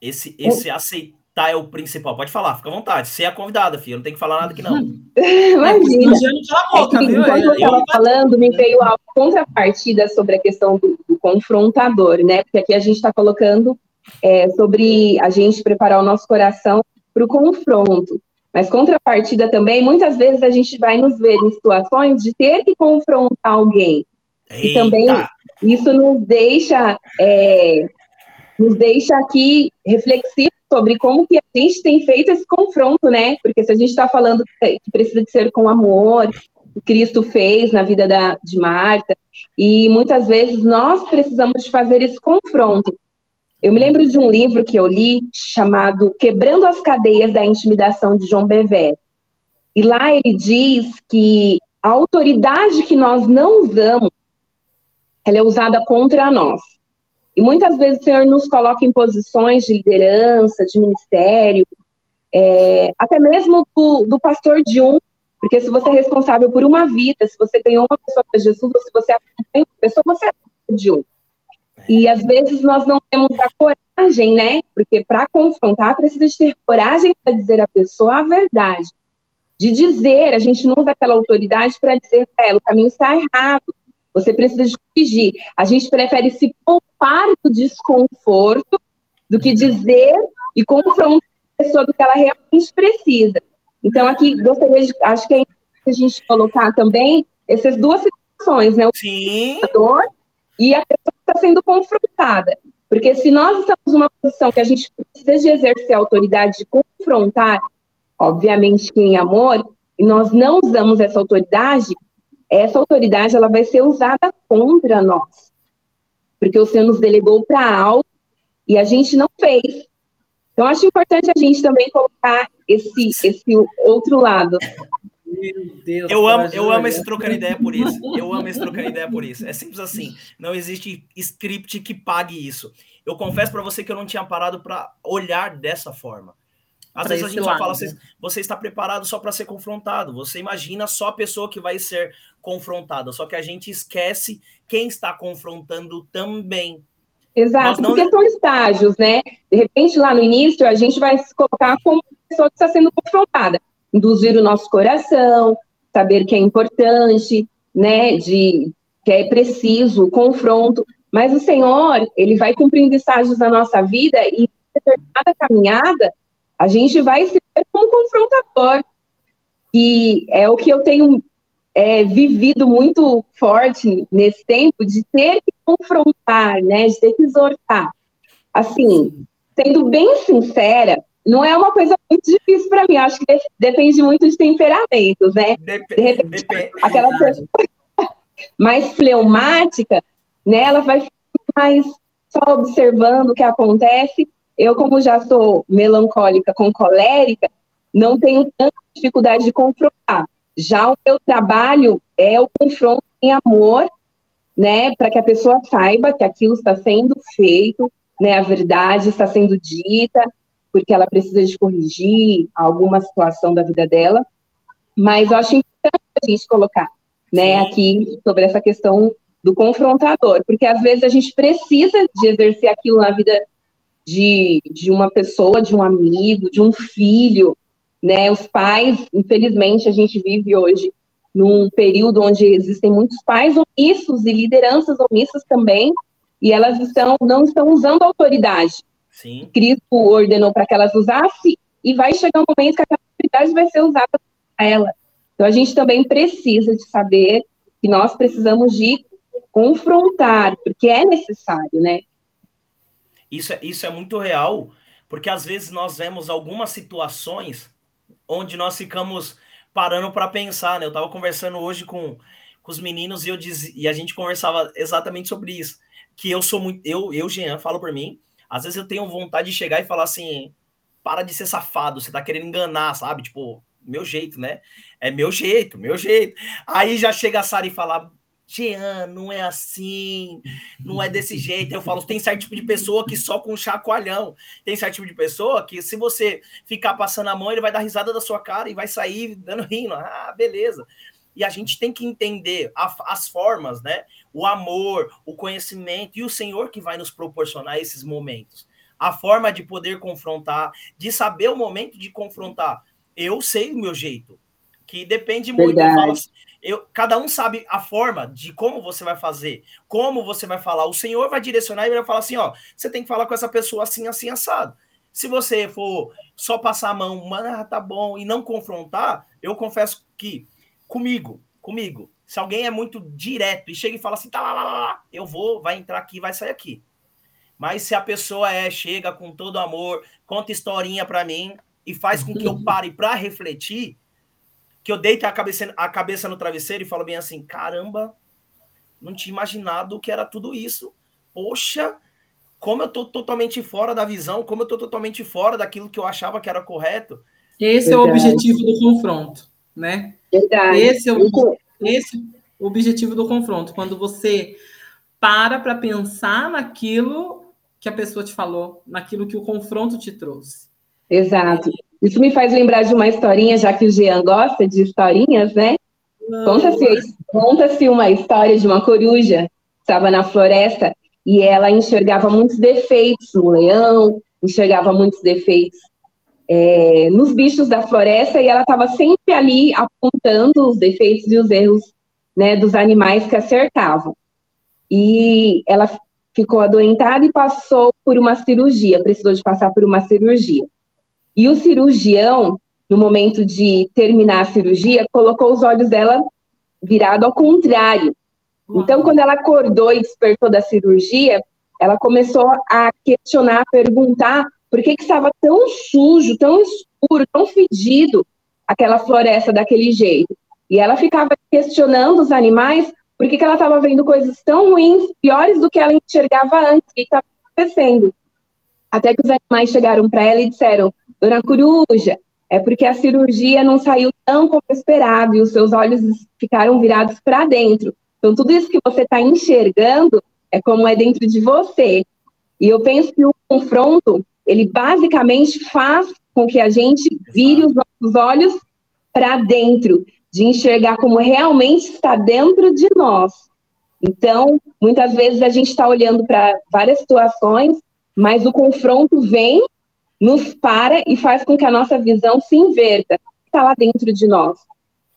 Speaker 1: Esse, esse aceitar é o principal. Pode falar, fica à vontade. Você é a convidada, filho. Não tem que falar nada aqui, não. [LAUGHS]
Speaker 2: Imagina. É enquanto eu estava falando, me veio a contrapartida sobre a questão do, do confrontador, né? Porque aqui a gente está colocando é, sobre a gente preparar o nosso coração para o confronto. Mas contrapartida também, muitas vezes a gente vai nos ver em situações de ter que confrontar alguém. Eita. E também isso nos deixa é, nos deixa aqui reflexivo sobre como que a gente tem feito esse confronto, né? Porque se a gente está falando que precisa de ser com amor, o Cristo fez na vida da, de Marta, e muitas vezes nós precisamos de fazer esse confronto. Eu me lembro de um livro que eu li chamado Quebrando as Cadeias da Intimidação de João Bevé. E lá ele diz que a autoridade que nós não usamos, ela é usada contra nós. E muitas vezes o Senhor nos coloca em posições de liderança, de ministério, é, até mesmo do, do, pastor de um, porque se você é responsável por uma vida, se você ganhou uma pessoa para Jesus, ou se você acompanha uma pessoa, você é de um. E às vezes nós não temos a coragem, né? Porque para confrontar precisa de ter coragem para dizer à pessoa a verdade. De dizer, a gente não usa aquela autoridade para dizer para ela, o caminho está errado, você precisa de corrigir. A gente prefere se poupar do desconforto do que dizer e confrontar a pessoa do que ela realmente precisa. Então, aqui, gostaria de, acho que é importante a gente colocar também essas duas situações, né? O
Speaker 1: Sim.
Speaker 2: e a pessoa está sendo confrontada. Porque se nós estamos numa posição que a gente precisa de exercer a autoridade de confrontar, obviamente em amor, e nós não usamos essa autoridade, essa autoridade ela vai ser usada contra nós. Porque o Senhor nos delegou para algo e a gente não fez. Então, acho importante a gente também colocar esse, esse outro lado.
Speaker 1: Meu Deus, eu amo, eu amo esse trocando ideia por isso. Eu amo esse trocando ideia por isso. É simples assim. Não existe script que pague isso. Eu confesso para você que eu não tinha parado para olhar dessa forma. Às vezes a gente lado. fala, você, você está preparado só para ser confrontado. Você imagina só a pessoa que vai ser confrontada. Só que a gente esquece quem está confrontando também.
Speaker 2: Exato, não... porque são estágios, né? De repente, lá no início, a gente vai se colocar como pessoa que está sendo confrontada. Induzir o nosso coração, saber que é importante, né? De que é preciso o confronto. Mas o Senhor, ele vai cumprindo estágios na nossa vida e determinada caminhada, a gente vai se ver como confrontador. E é o que eu tenho é, vivido muito forte nesse tempo de ter que confrontar, né, de ter que exortar. Assim, sendo bem sincera, não é uma coisa muito difícil para mim. Acho que depende muito de temperamentos, né? De repente, aquela pessoa [LAUGHS] mais fleumática, né, ela vai ficar mais só observando o que acontece eu, como já sou melancólica com colérica, não tenho tanta dificuldade de confrontar. Já o meu trabalho é o confronto em amor, né, para que a pessoa saiba que aquilo está sendo feito, né, a verdade está sendo dita, porque ela precisa de corrigir alguma situação da vida dela. Mas eu acho importante a gente colocar, né, aqui sobre essa questão do confrontador, porque às vezes a gente precisa de exercer aquilo na vida de, de uma pessoa, de um amigo, de um filho, né? Os pais, infelizmente, a gente vive hoje num período onde existem muitos pais omissos e lideranças omissas também, e elas estão não estão usando autoridade.
Speaker 1: Sim.
Speaker 2: Cristo ordenou para que elas usassem, e vai chegar um momento que aquela autoridade vai ser usada para ela. Então a gente também precisa de saber que nós precisamos de confrontar, porque é necessário, né?
Speaker 1: Isso é, isso é muito real, porque às vezes nós vemos algumas situações onde nós ficamos parando para pensar, né? Eu estava conversando hoje com, com os meninos e eu diz, e a gente conversava exatamente sobre isso, que eu sou muito, eu, eu Jean, falo por mim, às vezes eu tenho vontade de chegar e falar assim, para de ser safado, você tá querendo enganar, sabe? Tipo, meu jeito, né? É meu jeito, meu jeito. Aí já chega a Sara e fala, Jean, não é assim, não é desse jeito. Eu falo, tem certo tipo de pessoa que só com chacoalhão. Tem certo tipo de pessoa que, se você ficar passando a mão, ele vai dar risada da sua cara e vai sair dando rindo. Ah, beleza. E a gente tem que entender a, as formas, né? O amor, o conhecimento e o Senhor que vai nos proporcionar esses momentos. A forma de poder confrontar, de saber o momento de confrontar. Eu sei o meu jeito, que depende muito. Eu assim, eu, cada um sabe a forma de como você vai fazer, como você vai falar. O Senhor vai direcionar e vai falar assim: ó, você tem que falar com essa pessoa assim, assim, assado. Se você for só passar a mão, mano, ah, tá bom, e não confrontar, eu confesso que comigo, comigo, se alguém é muito direto e chega e fala assim, tá lá, lá, lá, eu vou, vai entrar aqui, vai sair aqui. Mas se a pessoa é, chega com todo amor, conta historinha para mim e faz com que eu [LAUGHS] pare para refletir, que eu deito a cabeça, a cabeça no travesseiro e falo bem assim: caramba, não tinha imaginado que era tudo isso. Poxa, como eu tô totalmente fora da visão, como eu tô totalmente fora daquilo que eu achava que era correto.
Speaker 3: Esse Verdade. é o objetivo do confronto, né? Verdade. Esse é o, esse é o objetivo do confronto, quando você para para pensar naquilo que a pessoa te falou, naquilo que o confronto te trouxe.
Speaker 2: Exato. Isso me faz lembrar de uma historinha, já que o Jean gosta de historinhas, né? Conta-se conta uma história de uma coruja que estava na floresta e ela enxergava muitos defeitos no leão, enxergava muitos defeitos é, nos bichos da floresta e ela estava sempre ali apontando os defeitos e os erros né, dos animais que a cercavam. E ela ficou adoentada e passou por uma cirurgia, precisou de passar por uma cirurgia. E o cirurgião, no momento de terminar a cirurgia, colocou os olhos dela virado ao contrário. Então, quando ela acordou e despertou da cirurgia, ela começou a questionar, a perguntar por que, estava tão sujo, tão escuro, tão fedido aquela floresta daquele jeito. E ela ficava questionando os animais por que ela estava vendo coisas tão ruins, piores do que ela enxergava antes, o que estava acontecendo. Até que os animais chegaram para ela e disseram: Dona Coruja, é porque a cirurgia não saiu tão como esperado e os seus olhos ficaram virados para dentro. Então, tudo isso que você está enxergando é como é dentro de você. E eu penso que o confronto, ele basicamente faz com que a gente vire os nossos olhos para dentro, de enxergar como realmente está dentro de nós. Então, muitas vezes a gente está olhando para várias situações, mas o confronto vem nos para e faz com que a nossa visão se inverta, está lá dentro de nós.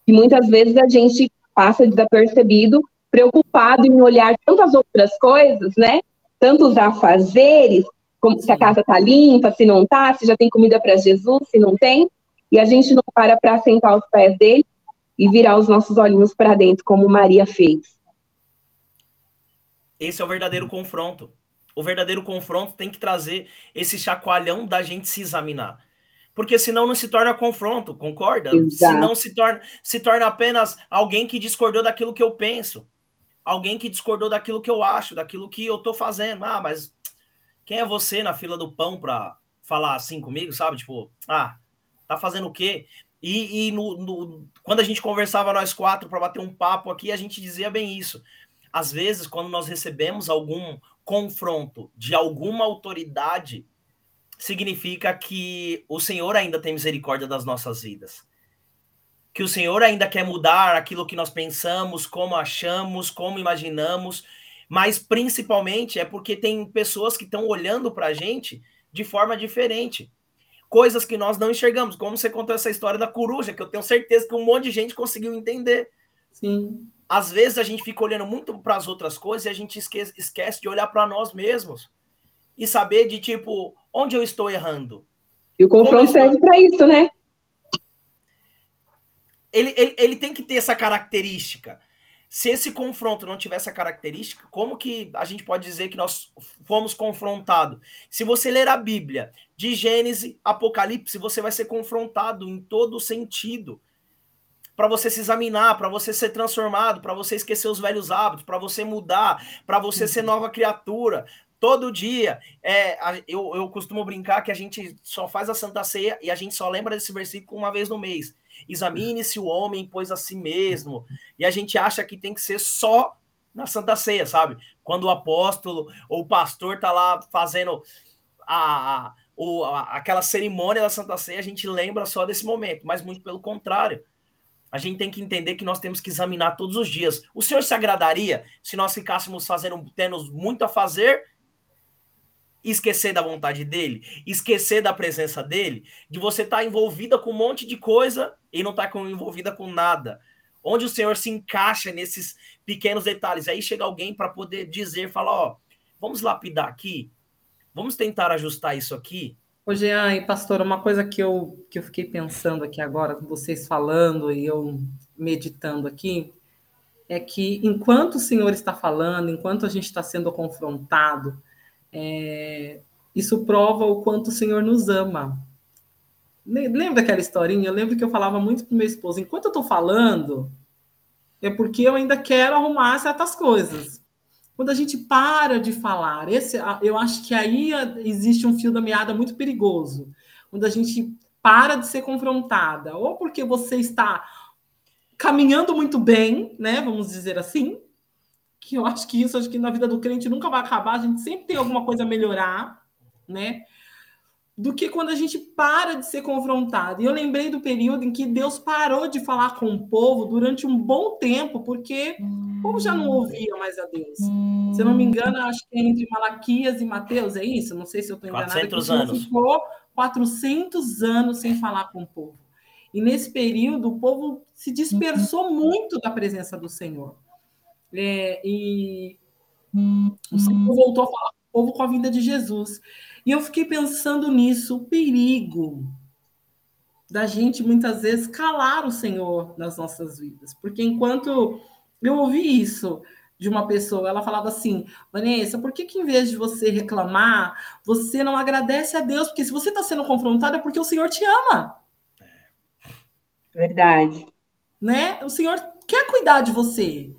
Speaker 2: E muitas vezes a gente passa desapercebido, preocupado em olhar tantas outras coisas, né? Tantos afazeres, como se a casa está limpa, se não está, se já tem comida para Jesus, se não tem, e a gente não para para sentar aos pés dele e virar os nossos olhinhos para dentro, como Maria fez.
Speaker 1: Esse é o verdadeiro confronto o verdadeiro confronto tem que trazer esse chacoalhão da gente se examinar. Porque senão não se torna confronto, concorda? Exato. Senão se torna, se torna apenas alguém que discordou daquilo que eu penso. Alguém que discordou daquilo que eu acho, daquilo que eu tô fazendo. Ah, mas quem é você na fila do pão para falar assim comigo, sabe? Tipo, ah, tá fazendo o quê? E, e no, no, quando a gente conversava nós quatro para bater um papo aqui, a gente dizia bem isso. Às vezes, quando nós recebemos algum confronto de alguma autoridade, significa que o Senhor ainda tem misericórdia das nossas vidas. Que o Senhor ainda quer mudar aquilo que nós pensamos, como achamos, como imaginamos, mas principalmente é porque tem pessoas que estão olhando para a gente de forma diferente. coisas que nós não enxergamos, como você contou essa história da coruja, que eu tenho certeza que um monte de gente conseguiu entender.
Speaker 3: Sim.
Speaker 1: Às vezes a gente fica olhando muito para as outras coisas e a gente esquece, esquece de olhar para nós mesmos e saber de tipo onde eu estou errando.
Speaker 2: E o confronto serve para isso, né?
Speaker 1: Ele, ele, ele tem que ter essa característica. Se esse confronto não tiver essa característica, como que a gente pode dizer que nós fomos confrontados? Se você ler a Bíblia, de Gênesis, Apocalipse, você vai ser confrontado em todo sentido. Para você se examinar, para você ser transformado, para você esquecer os velhos hábitos, para você mudar, para você ser nova criatura. Todo dia, é, eu, eu costumo brincar que a gente só faz a Santa Ceia e a gente só lembra desse versículo uma vez no mês. Examine-se o homem, pois a si mesmo. E a gente acha que tem que ser só na Santa Ceia, sabe? Quando o apóstolo ou o pastor tá lá fazendo a, a, a, aquela cerimônia da Santa Ceia, a gente lembra só desse momento, mas muito pelo contrário. A gente tem que entender que nós temos que examinar todos os dias. O Senhor se agradaria se nós ficássemos fazendo, tendo muito a fazer esquecer da vontade dele, esquecer da presença dele, de você estar tá envolvida com um monte de coisa e não estar tá envolvida com nada. Onde o Senhor se encaixa nesses pequenos detalhes. Aí chega alguém para poder dizer, falar, ó, vamos lapidar aqui, vamos tentar ajustar isso aqui.
Speaker 3: Ô, Jean e pastor, uma coisa que eu, que eu fiquei pensando aqui agora, com vocês falando e eu meditando aqui, é que enquanto o Senhor está falando, enquanto a gente está sendo confrontado, é, isso prova o quanto o Senhor nos ama. Lembra daquela historinha? Eu lembro que eu falava muito para meu esposo: enquanto eu estou falando, é porque eu ainda quero arrumar certas coisas. Quando a gente para de falar, esse, eu acho que aí existe um fio da meada muito perigoso. Quando a gente para de ser confrontada, ou porque você está caminhando muito bem, né? Vamos dizer assim, que eu acho que isso, acho que na vida do crente nunca vai acabar, a gente sempre tem alguma coisa a melhorar, né? Do que quando a gente para de ser confrontado. E eu lembrei do período em que Deus parou de falar com o povo durante um bom tempo, porque o povo já não ouvia mais a Deus. Se eu não me engano, acho que é entre Malaquias e Mateus, é isso? Não sei se eu estou enganada.
Speaker 1: 400 anos.
Speaker 3: Ficou 400 anos sem falar com o povo. E nesse período, o povo se dispersou muito da presença do Senhor. É, e o Senhor voltou a falar com o povo com a vinda de Jesus. E eu fiquei pensando nisso, o perigo da gente muitas vezes calar o Senhor nas nossas vidas. Porque enquanto eu ouvi isso de uma pessoa, ela falava assim: Vanessa, por que, que em vez de você reclamar, você não agradece a Deus? Porque se você está sendo confrontado é porque o Senhor te ama.
Speaker 2: Verdade.
Speaker 3: Né? O Senhor quer cuidar de você.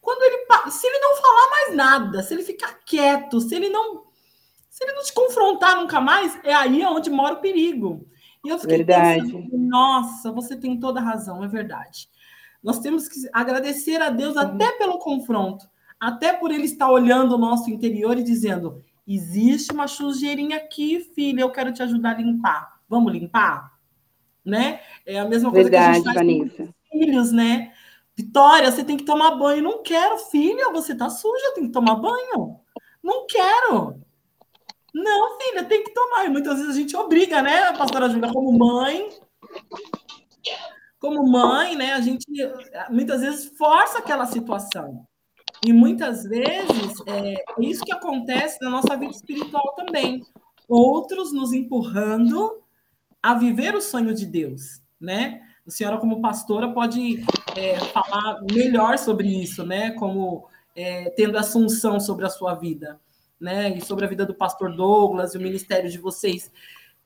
Speaker 3: Quando ele, se ele não falar mais nada, se ele ficar quieto, se ele não, se ele não te confrontar nunca mais, é aí onde mora o perigo. E eu fiquei verdade. pensando, nossa, você tem toda a razão, é verdade. Nós temos que agradecer a Deus até pelo confronto, até por ele estar olhando o nosso interior e dizendo: existe uma sujeirinha aqui, filha, eu quero te ajudar a limpar. Vamos limpar? Né? É a mesma coisa
Speaker 2: verdade,
Speaker 3: que a
Speaker 2: gente faz
Speaker 3: com filhos, né? Vitória, você tem que tomar banho. Não quero, filha, você tá suja, tem que tomar banho. Não quero. Não, filha, tem que tomar. E muitas vezes a gente obriga, né, a pastora Júlia, como mãe. Como mãe, né, a gente muitas vezes força aquela situação. E muitas vezes é, é isso que acontece na nossa vida espiritual também. Outros nos empurrando a viver o sonho de Deus, né? A senhora, como pastora, pode é, falar melhor sobre isso, né? Como é, tendo assunção sobre a sua vida, né? E sobre a vida do pastor Douglas e o ministério de vocês.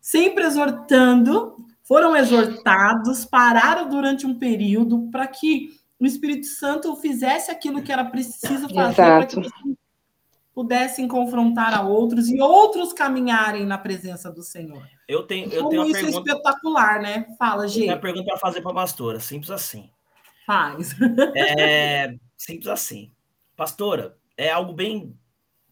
Speaker 3: Sempre exortando, foram exortados, pararam durante um período para que o Espírito Santo fizesse aquilo que era preciso fazer para que pudessem confrontar a outros e outros caminharem na presença do Senhor.
Speaker 1: Eu tenho, eu Como tenho uma
Speaker 3: isso é
Speaker 1: pergunta...
Speaker 3: é espetacular, né? Fala, gente.
Speaker 1: Tenho uma pergunta para fazer para a pastora, simples assim.
Speaker 3: Faz.
Speaker 1: É, simples assim. Pastora, é algo bem.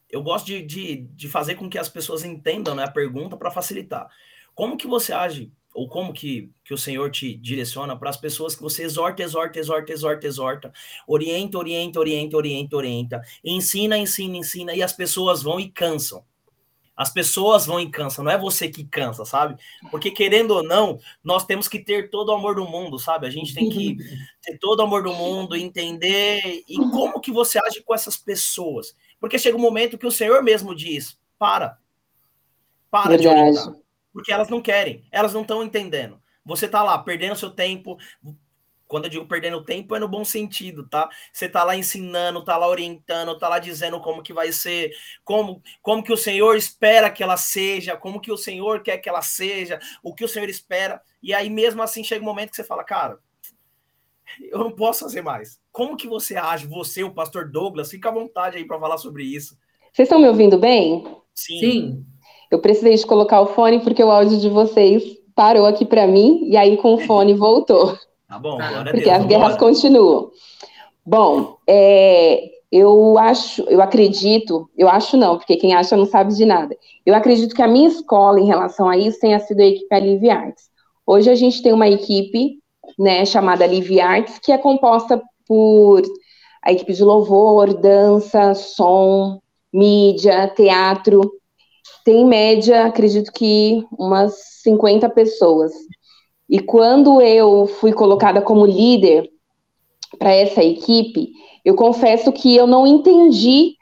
Speaker 1: Eu gosto de, de, de fazer com que as pessoas entendam né, a pergunta para facilitar. Como que você age ou como que, que o Senhor te direciona para as pessoas que você exorta, exorta, exorta, exorta, exorta, orienta, orienta, orienta, orienta, orienta, ensina, ensina, ensina, e as pessoas vão e cansam. As pessoas vão em cansa, não é você que cansa, sabe? Porque querendo ou não, nós temos que ter todo o amor do mundo, sabe? A gente tem que ter todo o amor do mundo, entender e como que você age com essas pessoas. Porque chega um momento que o Senhor mesmo diz: para. Para Verdade. de orientar. Porque elas não querem, elas não estão entendendo. Você tá lá perdendo seu tempo, quando eu digo perdendo tempo, é no bom sentido, tá? Você tá lá ensinando, tá lá orientando, tá lá dizendo como que vai ser, como, como que o Senhor espera que ela seja, como que o Senhor quer que ela seja, o que o Senhor espera. E aí mesmo assim chega um momento que você fala, cara, eu não posso fazer mais. Como que você age, você, o pastor Douglas, fica à vontade aí para falar sobre isso.
Speaker 2: Vocês estão me ouvindo bem?
Speaker 1: Sim. Sim.
Speaker 2: Eu precisei de colocar o fone porque o áudio de vocês parou aqui para mim e aí com o fone [LAUGHS] voltou.
Speaker 1: Tá bom, tá. glória
Speaker 2: Porque as guerras continuam. Bom, é, eu acho, eu acredito, eu acho não, porque quem acha não sabe de nada. Eu acredito que a minha escola, em relação a isso, tenha sido a equipe Alive Arts. Hoje a gente tem uma equipe, né, chamada Alive Arts, que é composta por a equipe de louvor, dança, som, mídia, teatro. Tem em média, acredito que umas 50 pessoas. E quando eu fui colocada como líder para essa equipe, eu confesso que eu não entendi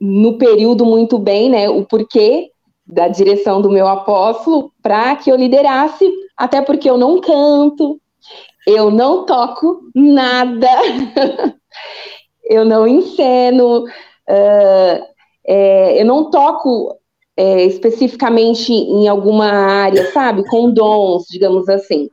Speaker 2: no período muito bem, né, o porquê da direção do meu apóstolo para que eu liderasse, até porque eu não canto, eu não toco nada, [LAUGHS] eu não enceno, uh, é, eu não toco é, especificamente em alguma área, sabe? Com dons, digamos assim.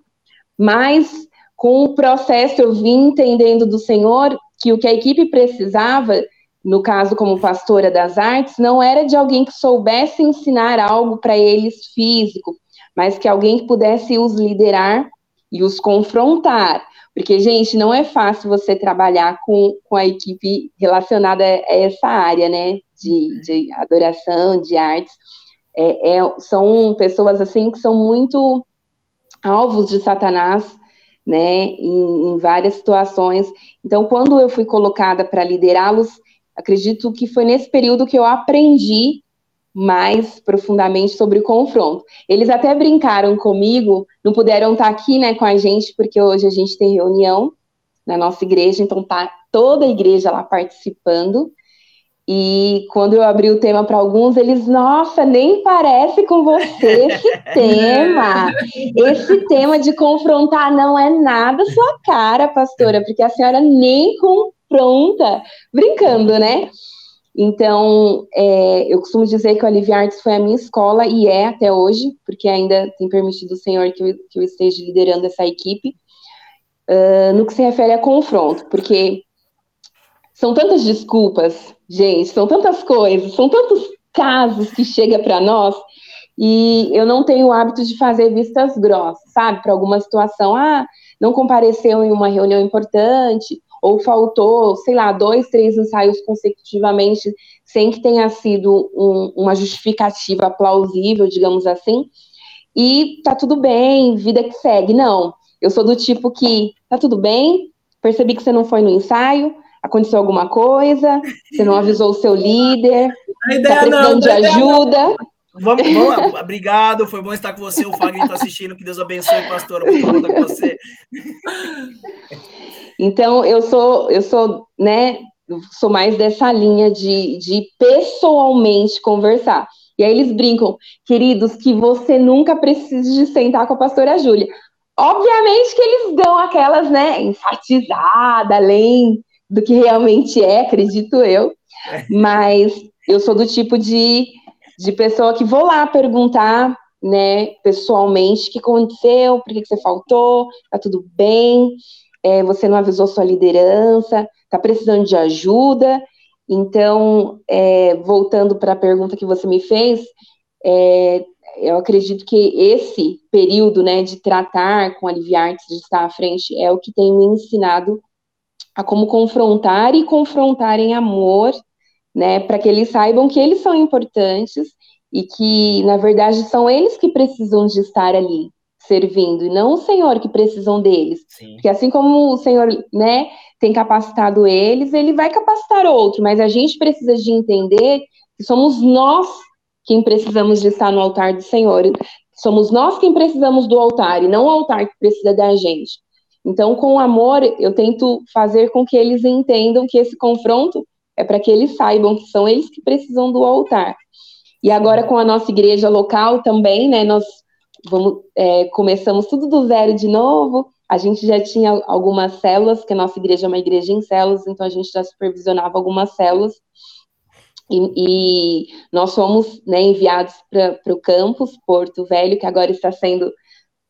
Speaker 2: Mas com o processo eu vim entendendo do Senhor que o que a equipe precisava, no caso como pastora das artes, não era de alguém que soubesse ensinar algo para eles físico, mas que alguém que pudesse os liderar e os confrontar. Porque, gente, não é fácil você trabalhar com, com a equipe relacionada a essa área, né? De, de adoração, de artes, é, é, são pessoas assim que são muito alvos de Satanás, né, em, em várias situações. Então, quando eu fui colocada para liderá-los, acredito que foi nesse período que eu aprendi mais profundamente sobre o confronto. Eles até brincaram comigo, não puderam estar aqui, né, com a gente, porque hoje a gente tem reunião na nossa igreja, então tá toda a igreja lá participando. E quando eu abri o tema para alguns, eles, nossa, nem parece com você esse [LAUGHS] tema. Esse tema de confrontar não é nada sua cara, pastora, porque a senhora nem confronta. Brincando, né? Então, é, eu costumo dizer que o Alivia Artes foi a minha escola e é até hoje, porque ainda tem permitido o Senhor que eu, que eu esteja liderando essa equipe, uh, no que se refere a confronto, porque são tantas desculpas, gente, são tantas coisas, são tantos casos que chega para nós e eu não tenho o hábito de fazer vistas grossas, sabe? Para alguma situação, ah, não compareceu em uma reunião importante ou faltou, sei lá, dois, três ensaios consecutivamente sem que tenha sido um, uma justificativa plausível, digamos assim, e tá tudo bem, vida que segue. Não, eu sou do tipo que tá tudo bem, percebi que você não foi no ensaio, aconteceu alguma coisa, você não avisou o seu líder, está precisando não, de ajuda.
Speaker 1: Vamos, vamos, obrigado, foi bom estar com você. O Fagner está assistindo, que Deus abençoe, pastora, muito bom estar com você.
Speaker 2: Então, eu sou, eu sou, né, sou mais dessa linha de, de pessoalmente conversar. E aí eles brincam, queridos, que você nunca precise de sentar com a pastora Júlia. Obviamente que eles dão aquelas, né, enfatizada, além do que realmente é, acredito eu. É. Mas eu sou do tipo de, de pessoa que vou lá perguntar, né, pessoalmente, o que aconteceu, por que, que você faltou, tá tudo bem, é, você não avisou sua liderança, tá precisando de ajuda. Então, é, voltando para a pergunta que você me fez, é, eu acredito que esse período, né, de tratar com aliviar, de estar à frente, é o que tem me ensinado a como confrontar e confrontar em amor, né, para que eles saibam que eles são importantes e que, na verdade, são eles que precisam de estar ali servindo, e não o Senhor que precisam deles. Sim. Porque assim como o Senhor, né, tem capacitado eles, ele vai capacitar outro, mas a gente precisa de entender que somos nós quem precisamos de estar no altar do Senhor. Somos nós quem precisamos do altar e não o altar que precisa da gente. Então, com amor, eu tento fazer com que eles entendam que esse confronto é para que eles saibam que são eles que precisam do altar. E agora com a nossa igreja local também, né? Nós vamos, é, começamos tudo do zero de novo. A gente já tinha algumas células, que a nossa igreja é uma igreja em células, então a gente já supervisionava algumas células. E, e nós fomos né, enviados para o campus Porto Velho, que agora está sendo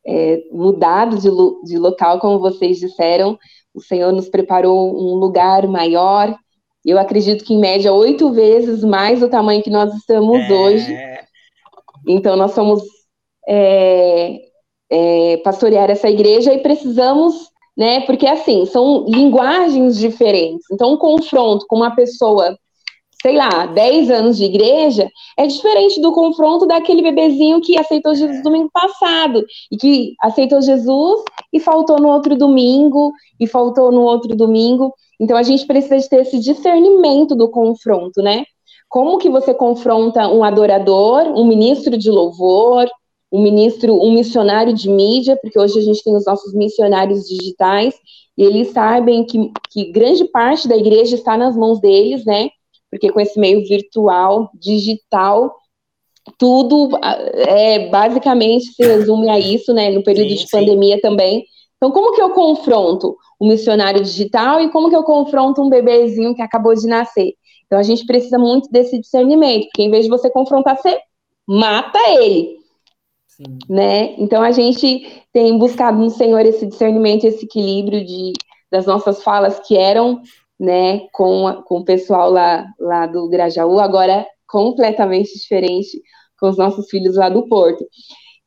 Speaker 2: é, mudado de, de local, como vocês disseram. O Senhor nos preparou um lugar maior. Eu acredito que, em média, oito vezes mais o tamanho que nós estamos é... hoje. Então, nós somos é, é, pastorear essa igreja e precisamos, né? Porque assim, são linguagens diferentes. Então, um confronto com uma pessoa, sei lá, 10 anos de igreja, é diferente do confronto daquele bebezinho que aceitou Jesus domingo passado e que aceitou Jesus e faltou no outro domingo e faltou no outro domingo. Então, a gente precisa de ter esse discernimento do confronto, né? Como que você confronta um adorador, um ministro de louvor, um ministro, um missionário de mídia, porque hoje a gente tem os nossos missionários digitais, e eles sabem que, que grande parte da igreja está nas mãos deles, né? Porque com esse meio virtual, digital, tudo é basicamente se resume a isso, né? No período sim, de sim. pandemia também. Então, como que eu confronto o missionário digital e como que eu confronto um bebezinho que acabou de nascer? Então, a gente precisa muito desse discernimento, porque em vez de você confrontar, você mata ele. Sim. né? Então a gente tem buscado no Senhor esse discernimento, esse equilíbrio de das nossas falas que eram, né, com, com o pessoal lá, lá do Grajaú, agora completamente diferente com os nossos filhos lá do Porto.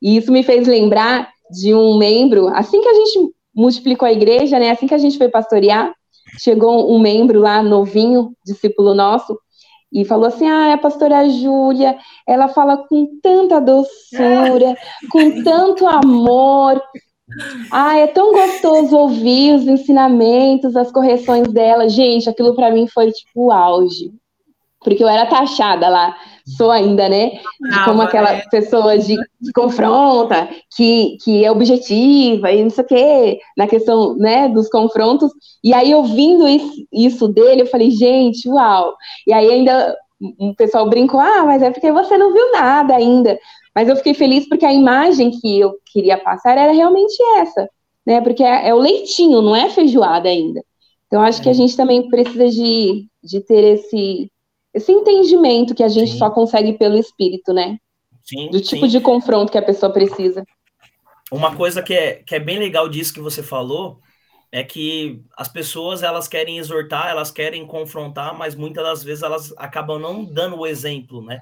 Speaker 2: E isso me fez lembrar de um membro, assim que a gente multiplicou a igreja, né, assim que a gente foi pastorear, chegou um membro lá novinho, discípulo nosso, e falou assim: ah, a pastora Júlia, ela fala com tanta doçura, [LAUGHS] com tanto amor. Ah, é tão gostoso ouvir os ensinamentos, as correções dela. Gente, aquilo para mim foi tipo o auge. Porque eu era taxada lá, sou ainda, né? Como aquela é. pessoa de, que confronta, que, que é objetiva e não sei o quê, na questão né, dos confrontos. E aí, ouvindo isso, isso dele, eu falei, gente, uau! E aí ainda um pessoal brincou, ah, mas é porque você não viu nada ainda. Mas eu fiquei feliz porque a imagem que eu queria passar era realmente essa, né? Porque é, é o leitinho, não é feijoada ainda. Então, acho que a é. gente também precisa de, de ter esse esse entendimento que a gente sim. só consegue pelo espírito, né? Sim, Do tipo sim. de confronto que a pessoa precisa.
Speaker 1: Uma coisa que é, que é bem legal disso que você falou é que as pessoas elas querem exortar, elas querem confrontar, mas muitas das vezes elas acabam não dando o exemplo, né?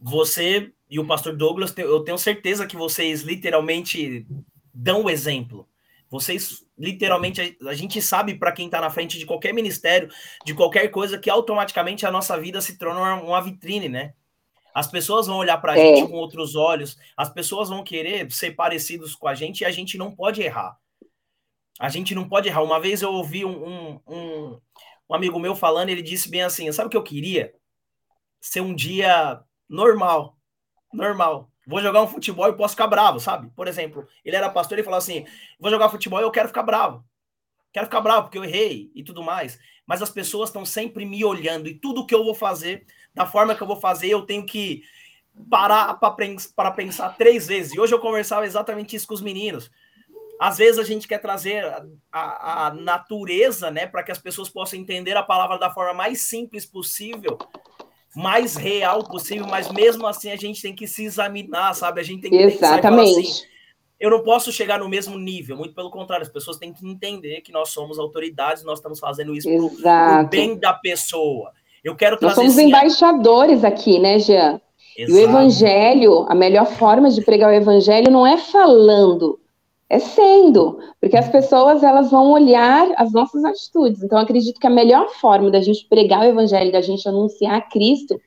Speaker 1: Você e o pastor Douglas, eu tenho certeza que vocês literalmente dão o exemplo. Vocês, literalmente, a, gente sabe para quem está na frente de qualquer ministério, de qualquer coisa, que automaticamente a nossa vida se torna uma, uma vitrine, né? As pessoas vão olhar para a é. gente com outros olhos, as pessoas vão querer ser parecidos com a gente e a gente não pode errar. A gente não pode errar. Uma vez eu ouvi um, um, um, um amigo meu falando, ele disse bem assim: sabe o que eu queria? Ser um dia normal. Normal vou jogar um futebol e posso ficar bravo, sabe? Por exemplo, ele era pastor e falou assim: vou jogar futebol e eu quero ficar bravo. Quero ficar bravo porque eu errei e tudo mais. Mas as pessoas estão sempre me olhando e tudo que eu vou fazer, da forma que eu vou fazer, eu tenho que parar para pensar três vezes. E hoje eu conversava exatamente isso com os meninos. Às vezes a gente quer trazer a, a, a natureza, né, para que as pessoas possam entender a palavra da forma mais simples possível mais real possível, mas mesmo assim a gente tem que se examinar, sabe? A gente tem que
Speaker 2: Exatamente. Assim,
Speaker 1: eu não posso chegar no mesmo nível, muito pelo contrário, as pessoas têm que entender que nós somos autoridades, nós estamos fazendo isso para o bem da pessoa. Eu quero
Speaker 2: trazer. Nós somos embaixadores aqui, né, Jean? Exato. E o evangelho, a melhor forma de pregar o evangelho não é falando, é sendo, porque as pessoas elas vão olhar as nossas atitudes. Então, acredito que a melhor forma da gente pregar o evangelho, da gente anunciar Cristo,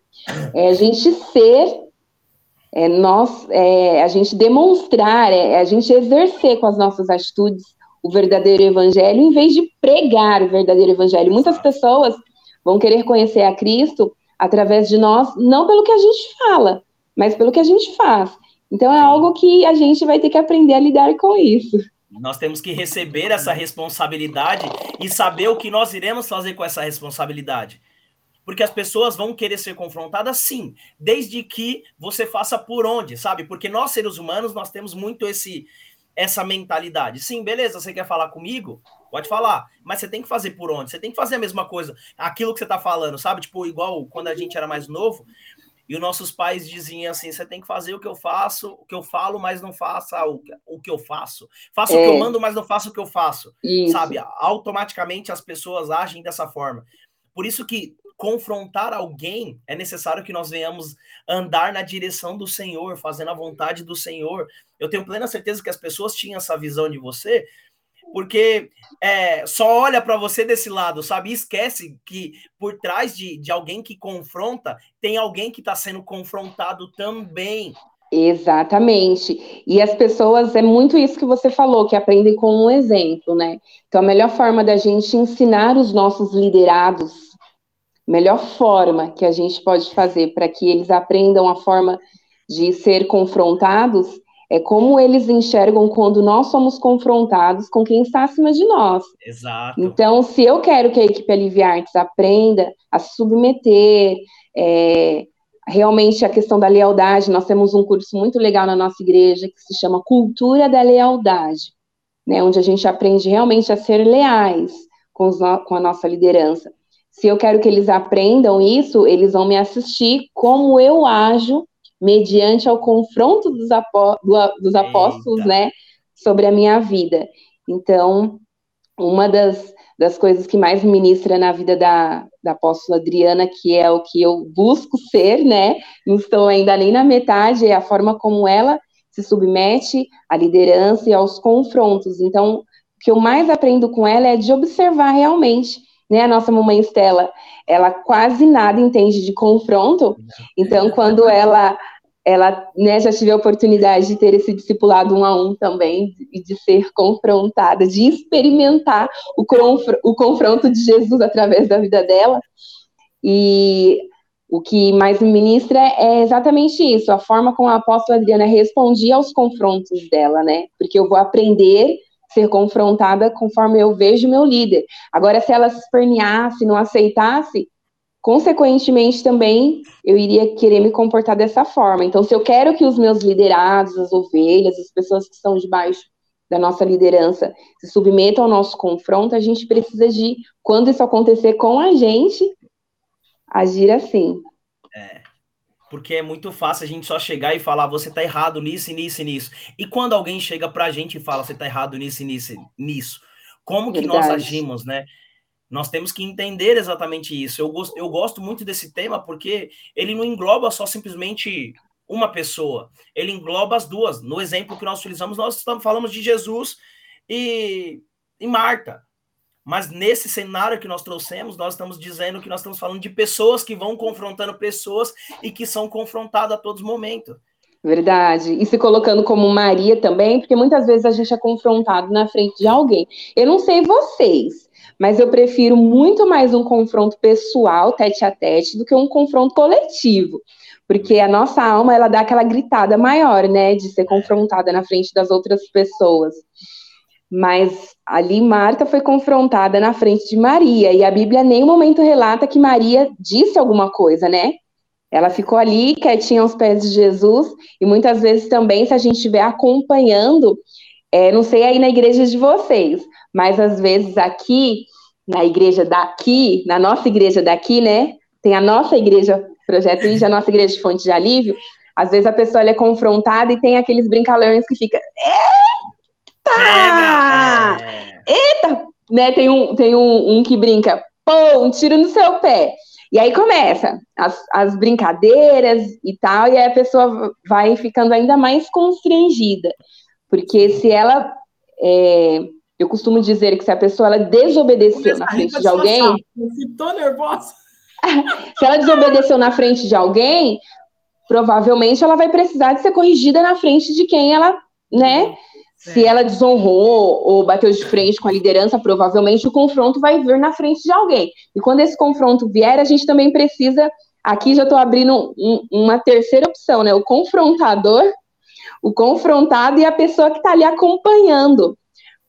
Speaker 2: é a gente ser, é nós, é a gente demonstrar, é a gente exercer com as nossas atitudes o verdadeiro evangelho, em vez de pregar o verdadeiro evangelho. Muitas pessoas vão querer conhecer a Cristo através de nós, não pelo que a gente fala, mas pelo que a gente faz. Então é algo que a gente vai ter que aprender a lidar com isso.
Speaker 1: Nós temos que receber essa responsabilidade e saber o que nós iremos fazer com essa responsabilidade. Porque as pessoas vão querer ser confrontadas, sim, desde que você faça por onde, sabe? Porque nós, seres humanos, nós temos muito esse essa mentalidade. Sim, beleza, você quer falar comigo? Pode falar, mas você tem que fazer por onde? Você tem que fazer a mesma coisa, aquilo que você tá falando, sabe? Tipo, igual quando a gente era mais novo, e os nossos pais diziam assim: você tem que fazer o que eu faço, o que eu falo, mas não faça o, o que eu faço. Faça é. o que eu é. mando, mas não faça o que eu faço. Isso. Sabe? Automaticamente as pessoas agem dessa forma. Por isso que confrontar alguém, é necessário que nós venhamos andar na direção do Senhor, fazendo a vontade do Senhor. Eu tenho plena certeza que as pessoas tinham essa visão de você, porque é, só olha para você desse lado, sabe? E esquece que por trás de, de alguém que confronta, tem alguém que está sendo confrontado também.
Speaker 2: Exatamente. E as pessoas, é muito isso que você falou, que aprendem com um exemplo, né? Então, a melhor forma da gente ensinar os nossos liderados melhor forma que a gente pode fazer para que eles aprendam a forma de ser confrontados é como eles enxergam quando nós somos confrontados com quem está acima de nós.
Speaker 1: Exato.
Speaker 2: Então, se eu quero que a equipe Aliviartes aprenda a se submeter, é, realmente a questão da lealdade, nós temos um curso muito legal na nossa igreja que se chama Cultura da Lealdade, né, onde a gente aprende realmente a ser leais com, com a nossa liderança. Se eu quero que eles aprendam isso, eles vão me assistir como eu ajo mediante ao confronto dos, apó dos apóstolos, Eita. né, sobre a minha vida. Então, uma das, das coisas que mais ministra na vida da, da apóstola Adriana, que é o que eu busco ser, né, não estou ainda nem na metade, é a forma como ela se submete à liderança e aos confrontos. Então, o que eu mais aprendo com ela é de observar realmente né? A nossa mamãe Estela, ela quase nada entende de confronto, então quando ela ela né, já tive a oportunidade de ter esse discipulado um a um também, e de ser confrontada, de experimentar o, o confronto de Jesus através da vida dela. E o que mais me ministra é exatamente isso, a forma como a apóstola Adriana respondia aos confrontos dela, né? Porque eu vou aprender ser confrontada conforme eu vejo meu líder. Agora, se ela se esperneasse, não aceitasse, consequentemente também eu iria querer me comportar dessa forma. Então, se eu quero que os meus liderados, as ovelhas, as pessoas que estão debaixo da nossa liderança se submetam ao nosso confronto, a gente precisa de, quando isso acontecer com a gente, agir assim.
Speaker 1: Porque é muito fácil a gente só chegar e falar você tá errado nisso, nisso e nisso. E quando alguém chega pra gente e fala você tá errado nisso, nisso, nisso, como que Verdade. nós agimos, né? Nós temos que entender exatamente isso. Eu gosto, eu gosto muito desse tema porque ele não engloba só simplesmente uma pessoa, ele engloba as duas. No exemplo que nós utilizamos, nós estamos, falamos de Jesus e, e Marta. Mas nesse cenário que nós trouxemos, nós estamos dizendo que nós estamos falando de pessoas que vão confrontando pessoas e que são confrontadas a todos momentos.
Speaker 2: Verdade. E se colocando como Maria também, porque muitas vezes a gente é confrontado na frente de alguém. Eu não sei vocês, mas eu prefiro muito mais um confronto pessoal, tete a tete, do que um confronto coletivo. Porque a nossa alma, ela dá aquela gritada maior, né, de ser confrontada na frente das outras pessoas. Mas ali Marta foi confrontada na frente de Maria, e a Bíblia em nenhum momento relata que Maria disse alguma coisa, né? Ela ficou ali quietinha aos pés de Jesus, e muitas vezes também, se a gente estiver acompanhando, é, não sei aí na igreja de vocês, mas às vezes aqui, na igreja daqui, na nossa igreja daqui, né? Tem a nossa igreja, Projeto Ige, a nossa igreja de fonte de alívio. Às vezes a pessoa é confrontada e tem aqueles brincalhões que fica. É. Eita! Né, tem um, tem um, um que brinca, pô, um tiro no seu pé. E aí começa as, as brincadeiras e tal, e aí a pessoa vai ficando ainda mais constrangida. Porque se ela. É, eu costumo dizer que se a pessoa ela desobedeceu na frente de alguém.
Speaker 3: Tô nervosa. [LAUGHS]
Speaker 2: se ela desobedeceu na frente de alguém, provavelmente ela vai precisar de ser corrigida na frente de quem ela, né? Se ela desonrou ou bateu de frente com a liderança, provavelmente o confronto vai vir na frente de alguém. E quando esse confronto vier, a gente também precisa aqui já estou abrindo um, uma terceira opção, né? O confrontador, o confrontado e a pessoa que está ali acompanhando.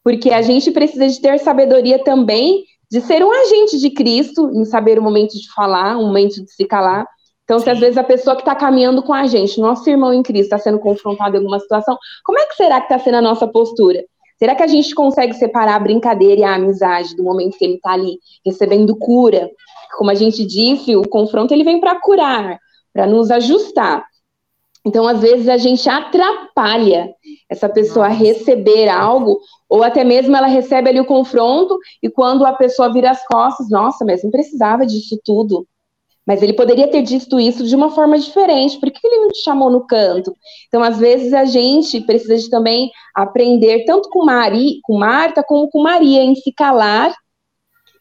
Speaker 2: Porque a gente precisa de ter sabedoria também de ser um agente de Cristo, em saber o momento de falar, o momento de se calar. Então, se às vezes a pessoa que está caminhando com a gente, nosso irmão em Cristo, está sendo confrontado em alguma situação, como é que será que está sendo a nossa postura? Será que a gente consegue separar a brincadeira e a amizade do momento que ele está ali recebendo cura? Como a gente disse, o confronto ele vem para curar, para nos ajustar. Então, às vezes, a gente atrapalha essa pessoa a receber algo, ou até mesmo ela recebe ali o confronto, e quando a pessoa vira as costas, nossa, mas não precisava disso tudo. Mas ele poderia ter dito isso de uma forma diferente. Por que ele não te chamou no canto? Então, às vezes, a gente precisa de também aprender, tanto com, Mari, com Marta, como com Maria, em se calar.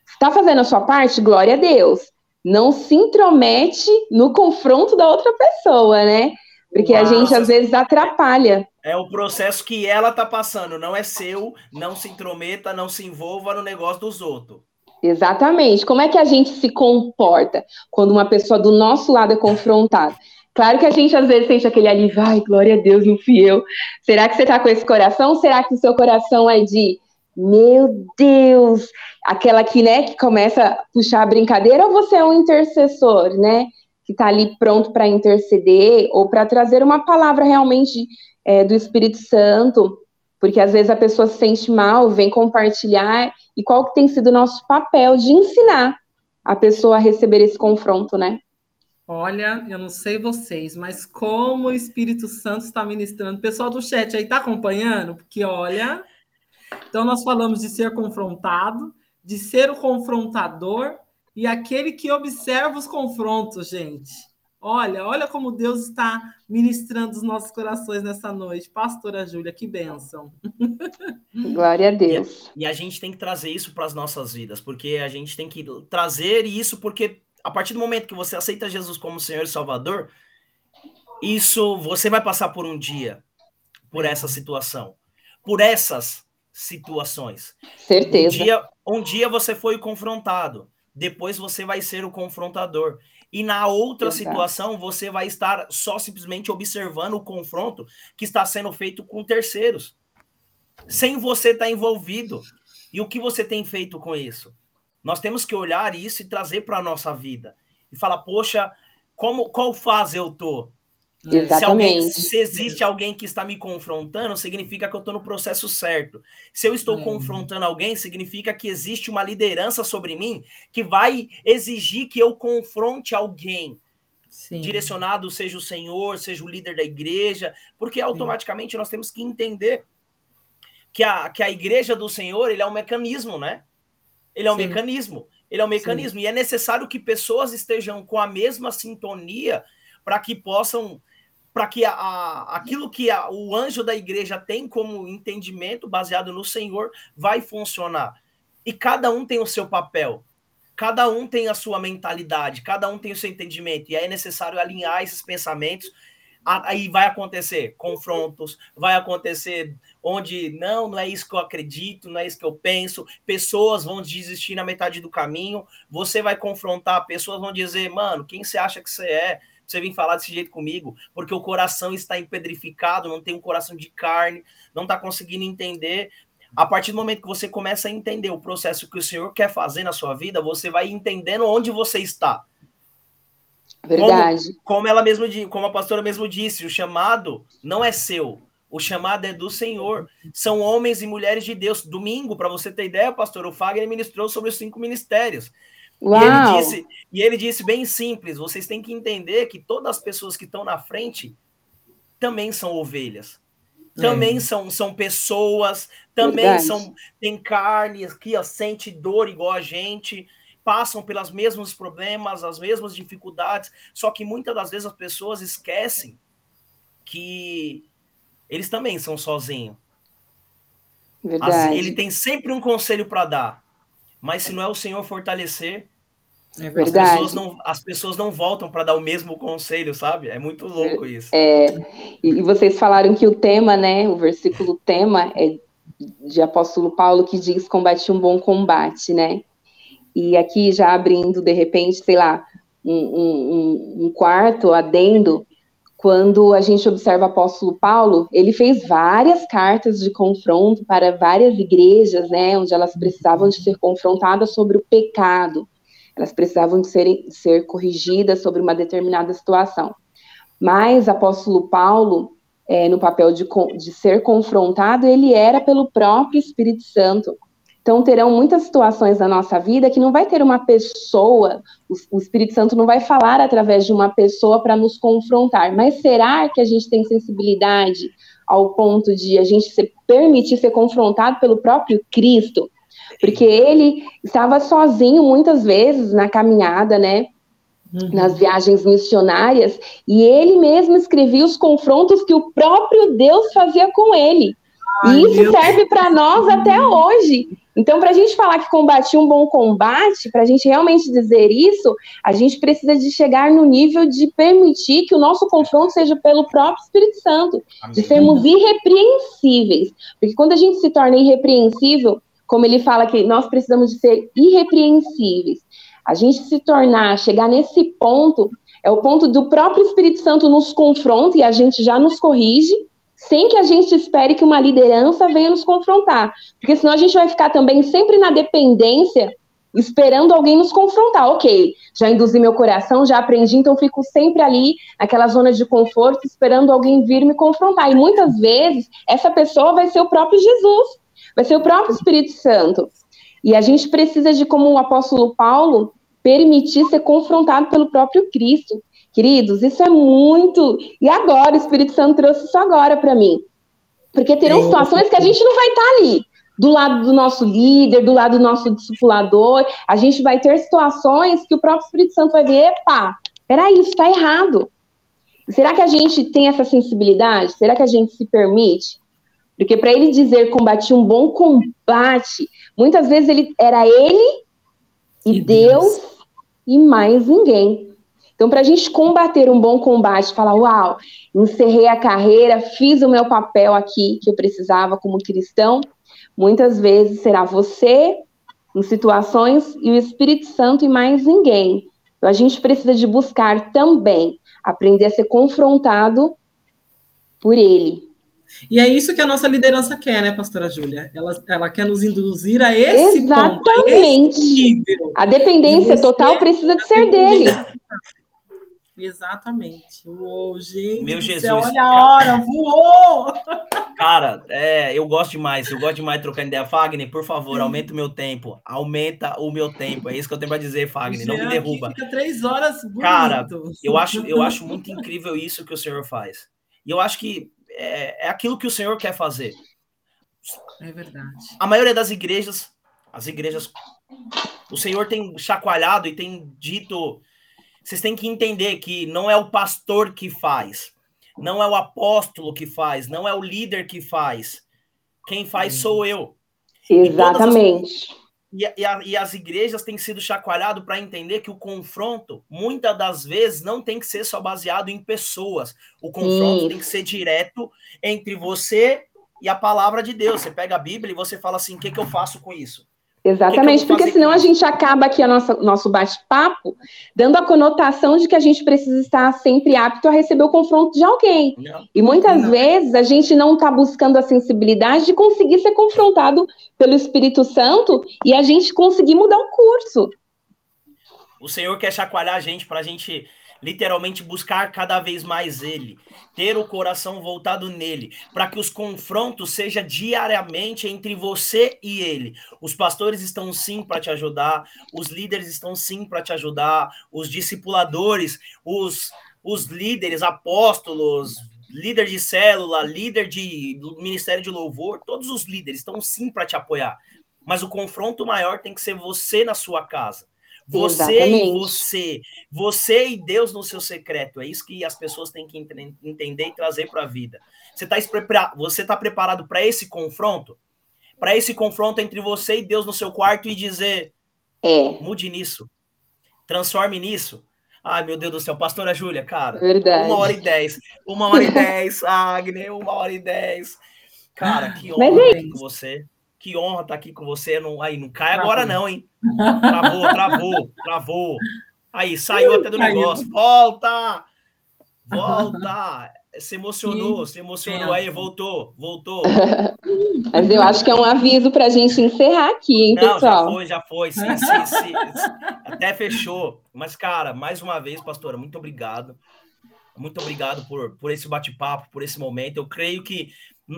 Speaker 2: Está fazendo a sua parte? Glória a Deus. Não se intromete no confronto da outra pessoa, né? Porque Nossa. a gente, às vezes, atrapalha.
Speaker 1: É o processo que ela está passando, não é seu. Não se intrometa, não se envolva no negócio dos outros.
Speaker 2: Exatamente. Como é que a gente se comporta quando uma pessoa do nosso lado é confrontada? Claro que a gente às vezes sente aquele alívio, ai, glória a Deus, não fui eu. Será que você está com esse coração? Será que o seu coração é de, meu Deus, aquela que, né, que começa a puxar a brincadeira, ou você é um intercessor, né, que está ali pronto para interceder ou para trazer uma palavra realmente é, do Espírito Santo, porque às vezes a pessoa se sente mal, vem compartilhar e qual que tem sido o nosso papel de ensinar a pessoa a receber esse confronto, né?
Speaker 3: Olha, eu não sei vocês, mas como o Espírito Santo está ministrando. Pessoal do chat aí está acompanhando? Porque olha, então nós falamos de ser confrontado, de ser o confrontador e aquele que observa os confrontos, gente. Olha, olha como Deus está ministrando os nossos corações nessa noite. Pastora Júlia, que bênção. [LAUGHS]
Speaker 2: Glória a Deus.
Speaker 1: E, e a gente tem que trazer isso para as nossas vidas, porque a gente tem que trazer isso, porque a partir do momento que você aceita Jesus como Senhor e Salvador, isso você vai passar por um dia, por essa situação, por essas situações.
Speaker 2: Certeza.
Speaker 1: Um dia, um dia você foi confrontado, depois você vai ser o confrontador. E na outra Exato. situação, você vai estar só simplesmente observando o confronto que está sendo feito com terceiros, sem você estar envolvido. E o que você tem feito com isso? Nós temos que olhar isso e trazer para a nossa vida. E falar, poxa, como, qual fase eu tô?
Speaker 2: Exatamente. Se, alguém,
Speaker 1: se existe alguém que está me confrontando, significa que eu estou no processo certo. Se eu estou confrontando alguém, significa que existe uma liderança sobre mim que vai exigir que eu confronte alguém. Sim. Direcionado, seja o Senhor, seja o líder da igreja, porque automaticamente Sim. nós temos que entender que a, que a igreja do Senhor ele é um mecanismo, né? Ele é um Sim. mecanismo. Ele é um mecanismo. E é necessário que pessoas estejam com a mesma sintonia para que possam para que a, a, aquilo que a, o anjo da igreja tem como entendimento baseado no Senhor vai funcionar. E cada um tem o seu papel, cada um tem a sua mentalidade, cada um tem o seu entendimento, e aí é necessário alinhar esses pensamentos. Aí vai acontecer confrontos, vai acontecer onde não, não é isso que eu acredito, não é isso que eu penso. Pessoas vão desistir na metade do caminho. Você vai confrontar, pessoas vão dizer, mano, quem você acha que você é? Você vir falar desse jeito comigo, porque o coração está empedrificado, não tem um coração de carne, não está conseguindo entender. A partir do momento que você começa a entender o processo que o Senhor quer fazer na sua vida, você vai entendendo onde você está.
Speaker 2: Verdade.
Speaker 1: Como, como ela mesmo, como a pastora mesmo disse, o chamado não é seu, o chamado é do Senhor. São homens e mulheres de Deus. Domingo, para você ter ideia, pastor, o Fagner ministrou sobre os cinco ministérios.
Speaker 2: Uau.
Speaker 1: E ele, disse, e ele disse bem simples: vocês têm que entender que todas as pessoas que estão na frente também são ovelhas. Também é. são, são pessoas, também Verdade. são têm carne que sente dor igual a gente, passam pelos mesmos problemas, as mesmas dificuldades, só que muitas das vezes as pessoas esquecem que eles também são sozinhos.
Speaker 2: Verdade. Assim,
Speaker 1: ele tem sempre um conselho para dar mas se não é o Senhor fortalecer,
Speaker 2: é
Speaker 1: as, pessoas não, as pessoas não voltam para dar o mesmo conselho, sabe? É muito louco isso.
Speaker 2: É, e vocês falaram que o tema, né? O versículo tema é de apóstolo Paulo que diz combate um bom combate, né? E aqui já abrindo, de repente, sei lá, um, um, um quarto adendo quando a gente observa o apóstolo Paulo, ele fez várias cartas de confronto para várias igrejas, né, onde elas precisavam de ser confrontadas sobre o pecado, elas precisavam de ser, corrigidas sobre uma determinada situação. Mas apóstolo Paulo, é, no papel de, de ser confrontado, ele era pelo próprio Espírito Santo. Então, terão muitas situações na nossa vida que não vai ter uma pessoa, o, Espírito Santo não vai falar através de uma pessoa para nos confrontar, mas será que a gente tem sensibilidade ao ponto de a gente se permitir ser confrontado pelo próprio Cristo? Porque ele estava sozinho muitas vezes na caminhada, né? Uhum. Nas viagens missionárias, e ele mesmo escrevia os confrontos que o próprio Deus fazia com ele. Ai, e isso serve para nós até hoje. Então, para a gente falar que combati um bom combate, para a gente realmente dizer isso, a gente precisa de chegar no nível de permitir que o nosso confronto seja pelo próprio Espírito Santo, Amém. de sermos irrepreensíveis. Porque quando a gente se torna irrepreensível, como ele fala que nós precisamos de ser irrepreensíveis, a gente se tornar, chegar nesse ponto, é o ponto do próprio Espírito Santo nos confronta e a gente já nos corrige, sem que a gente espere que uma liderança venha nos confrontar. Porque senão a gente vai ficar também sempre na dependência, esperando alguém nos confrontar. Ok, já induzi meu coração, já aprendi, então fico sempre ali, naquela zona de conforto, esperando alguém vir me confrontar. E muitas vezes, essa pessoa vai ser o próprio Jesus, vai ser o próprio Espírito Santo. E a gente precisa de, como o apóstolo Paulo, permitir ser confrontado pelo próprio Cristo. Queridos, isso é muito. E agora, o Espírito Santo trouxe isso agora para mim. Porque terão situações que a gente não vai estar tá ali, do lado do nosso líder, do lado do nosso discipulador. A gente vai ter situações que o próprio Espírito Santo vai ver: epa, peraí, isso está errado. Será que a gente tem essa sensibilidade? Será que a gente se permite? Porque para ele dizer combati um bom combate, muitas vezes ele era ele e, e Deus, Deus e mais ninguém. Então, para a gente combater um bom combate, falar, uau, encerrei a carreira, fiz o meu papel aqui que eu precisava como cristão, muitas vezes será você em situações e o Espírito Santo e mais ninguém. Então, a gente precisa de buscar também aprender a ser confrontado por ele.
Speaker 3: E é isso que a nossa liderança quer, né, pastora Júlia? Ela, ela quer nos induzir a esse
Speaker 2: Exatamente.
Speaker 3: ponto,
Speaker 2: a, esse a dependência total precisa de ser dele.
Speaker 3: Exatamente. Uou, gente.
Speaker 1: Meu Jesus. olha
Speaker 3: a hora, voou!
Speaker 1: Cara, é, eu gosto demais. Eu gosto demais de trocar ideia. Fagner, por favor, aumenta o meu tempo. Aumenta o meu tempo. É isso que eu tenho para dizer, Fagner. Não me derruba.
Speaker 3: Fica três horas
Speaker 1: bonito. Cara, eu acho, eu acho [LAUGHS] muito incrível isso que o senhor faz. E eu acho que é, é aquilo que o senhor quer fazer.
Speaker 3: É verdade.
Speaker 1: A maioria das igrejas, as igrejas, o senhor tem chacoalhado e tem dito vocês têm que entender que não é o pastor que faz, não é o apóstolo que faz, não é o líder que faz. Quem faz sou eu.
Speaker 2: Exatamente.
Speaker 1: E, e, a, e as igrejas têm sido chacoalhado para entender que o confronto, muitas das vezes, não tem que ser só baseado em pessoas. O confronto Sim. tem que ser direto entre você e a palavra de Deus. Você pega a Bíblia e você fala assim: o que, que eu faço com isso?
Speaker 2: Exatamente, que que porque senão a gente acaba aqui a nossa, nosso bate-papo dando a conotação de que a gente precisa estar sempre apto a receber o confronto de alguém. Não. E muitas não. vezes a gente não está buscando a sensibilidade de conseguir ser confrontado pelo Espírito Santo e a gente conseguir mudar o curso.
Speaker 1: O Senhor quer chacoalhar a gente para a gente literalmente buscar cada vez mais ele, ter o coração voltado nele, para que os confrontos seja diariamente entre você e ele. Os pastores estão sim para te ajudar, os líderes estão sim para te ajudar, os discipuladores, os os líderes, apóstolos, líder de célula, líder de ministério de louvor, todos os líderes estão sim para te apoiar. Mas o confronto maior tem que ser você na sua casa. Você Exatamente. e você, você e Deus no seu secreto. É isso que as pessoas têm que entender e trazer para a vida. Você está você tá preparado para esse confronto? Para esse confronto entre você e Deus no seu quarto e dizer:
Speaker 2: é.
Speaker 1: mude nisso, transforme nisso. Ai, meu Deus do céu, pastora Júlia, cara.
Speaker 2: Verdade.
Speaker 1: Uma hora e dez. Uma hora e dez, Agner, uma hora e dez. Cara, que [LAUGHS] honra é com você. Que honra estar tá aqui com você. Não, aí, não cai agora, não, hein? Travou, travou, travou. Aí, saiu até do negócio. Volta! Volta! Se emocionou, se emocionou. Aí, voltou, voltou. [LAUGHS]
Speaker 2: Mas eu acho que é um aviso para a gente encerrar aqui, hein,
Speaker 1: Não,
Speaker 2: pessoal?
Speaker 1: já foi, já foi. Sim, sim, sim. Até fechou. Mas, cara, mais uma vez, pastora, muito obrigado. Muito obrigado por, por esse bate-papo, por esse momento. Eu creio que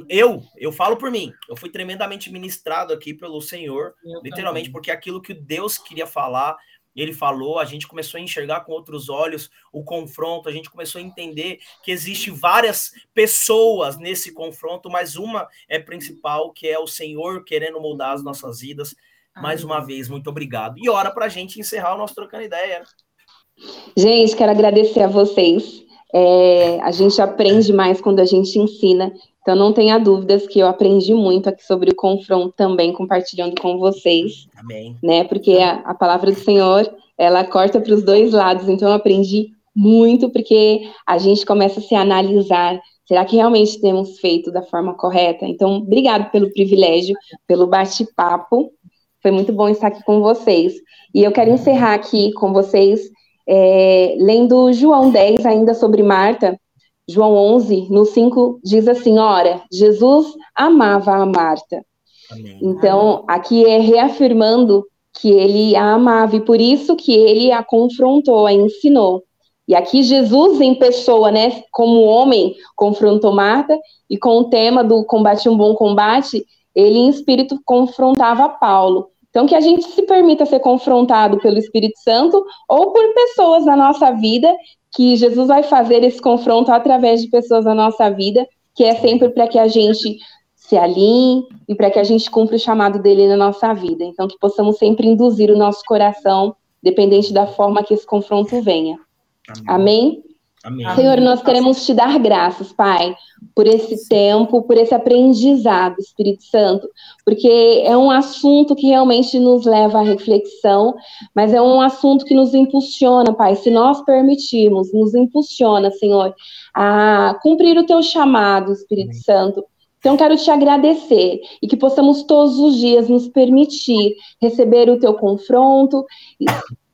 Speaker 1: eu, eu falo por mim, eu fui tremendamente ministrado aqui pelo Senhor, eu literalmente, também. porque aquilo que Deus queria falar, ele falou, a gente começou a enxergar com outros olhos o confronto, a gente começou a entender que existe várias pessoas nesse confronto, mas uma é principal, que é o Senhor querendo moldar as nossas vidas. Mais uma vez, muito obrigado. E hora para a gente encerrar o nosso trocando ideia.
Speaker 2: Gente, quero agradecer a vocês. É, a gente aprende mais quando a gente ensina. Então, não tenha dúvidas que eu aprendi muito aqui sobre o confronto também, compartilhando com vocês.
Speaker 1: Amém.
Speaker 2: Né? Porque a, a palavra do Senhor, ela corta para os dois lados. Então, eu aprendi muito, porque a gente começa a se analisar. Será que realmente temos feito da forma correta? Então, obrigado pelo privilégio, pelo bate-papo. Foi muito bom estar aqui com vocês. E eu quero encerrar aqui com vocês, é, lendo João 10, ainda sobre Marta, João 11, no 5, diz assim: Ora, Jesus amava a Marta. Amém. Então, aqui é reafirmando que ele a amava e por isso que ele a confrontou, a ensinou. E aqui Jesus em pessoa, né, como homem, confrontou Marta e com o tema do combate um bom combate, ele em espírito confrontava Paulo. Então que a gente se permita ser confrontado pelo Espírito Santo ou por pessoas na nossa vida que Jesus vai fazer esse confronto através de pessoas na nossa vida, que é sempre para que a gente se alinhe e para que a gente cumpra o chamado dele na nossa vida. Então, que possamos sempre induzir o nosso coração, dependente da forma que esse confronto venha. Amém? Amém? Amém. Senhor, nós queremos te dar graças, Pai, por esse tempo, por esse aprendizado, Espírito Santo, porque é um assunto que realmente nos leva à reflexão, mas é um assunto que nos impulsiona, Pai, se nós permitirmos, nos impulsiona, Senhor, a cumprir o teu chamado, Espírito Amém. Santo. Então, quero te agradecer e que possamos todos os dias nos permitir receber o teu confronto,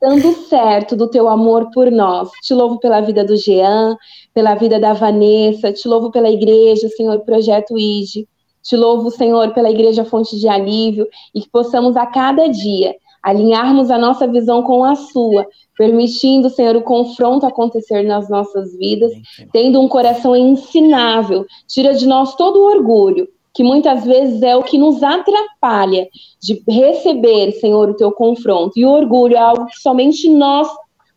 Speaker 2: dando certo do teu amor por nós. Te louvo pela vida do Jean, pela vida da Vanessa, te louvo pela igreja, Senhor, Projeto ID. Te louvo, Senhor, pela igreja Fonte de Alívio e que possamos a cada dia alinharmos a nossa visão com a sua, permitindo, Senhor, o confronto acontecer nas nossas vidas, tendo um coração ensinável. Tira de nós todo o orgulho, que muitas vezes é o que nos atrapalha de receber, Senhor, o teu confronto. E o orgulho é algo que somente nós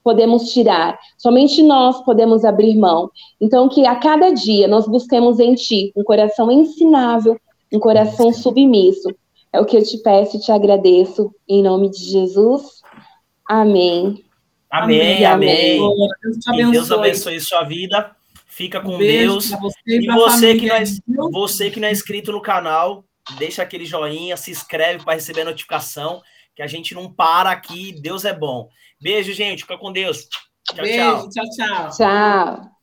Speaker 2: podemos tirar, somente nós podemos abrir mão. Então, que a cada dia nós busquemos em Ti um coração ensinável, um coração submisso. É o que eu te peço e te agradeço, em nome de Jesus. Amém.
Speaker 1: Amém, amém. amém. Deus, te abençoe. Deus abençoe sua vida. Fica com um Deus. Você e você que, não é, você que não é inscrito no canal, deixa aquele joinha, se inscreve para receber a notificação, que a gente não para aqui. Deus é bom. Beijo, gente. Fica com Deus.
Speaker 3: Tchau, Beijo, tchau. Tchau, tchau.
Speaker 2: Tchau.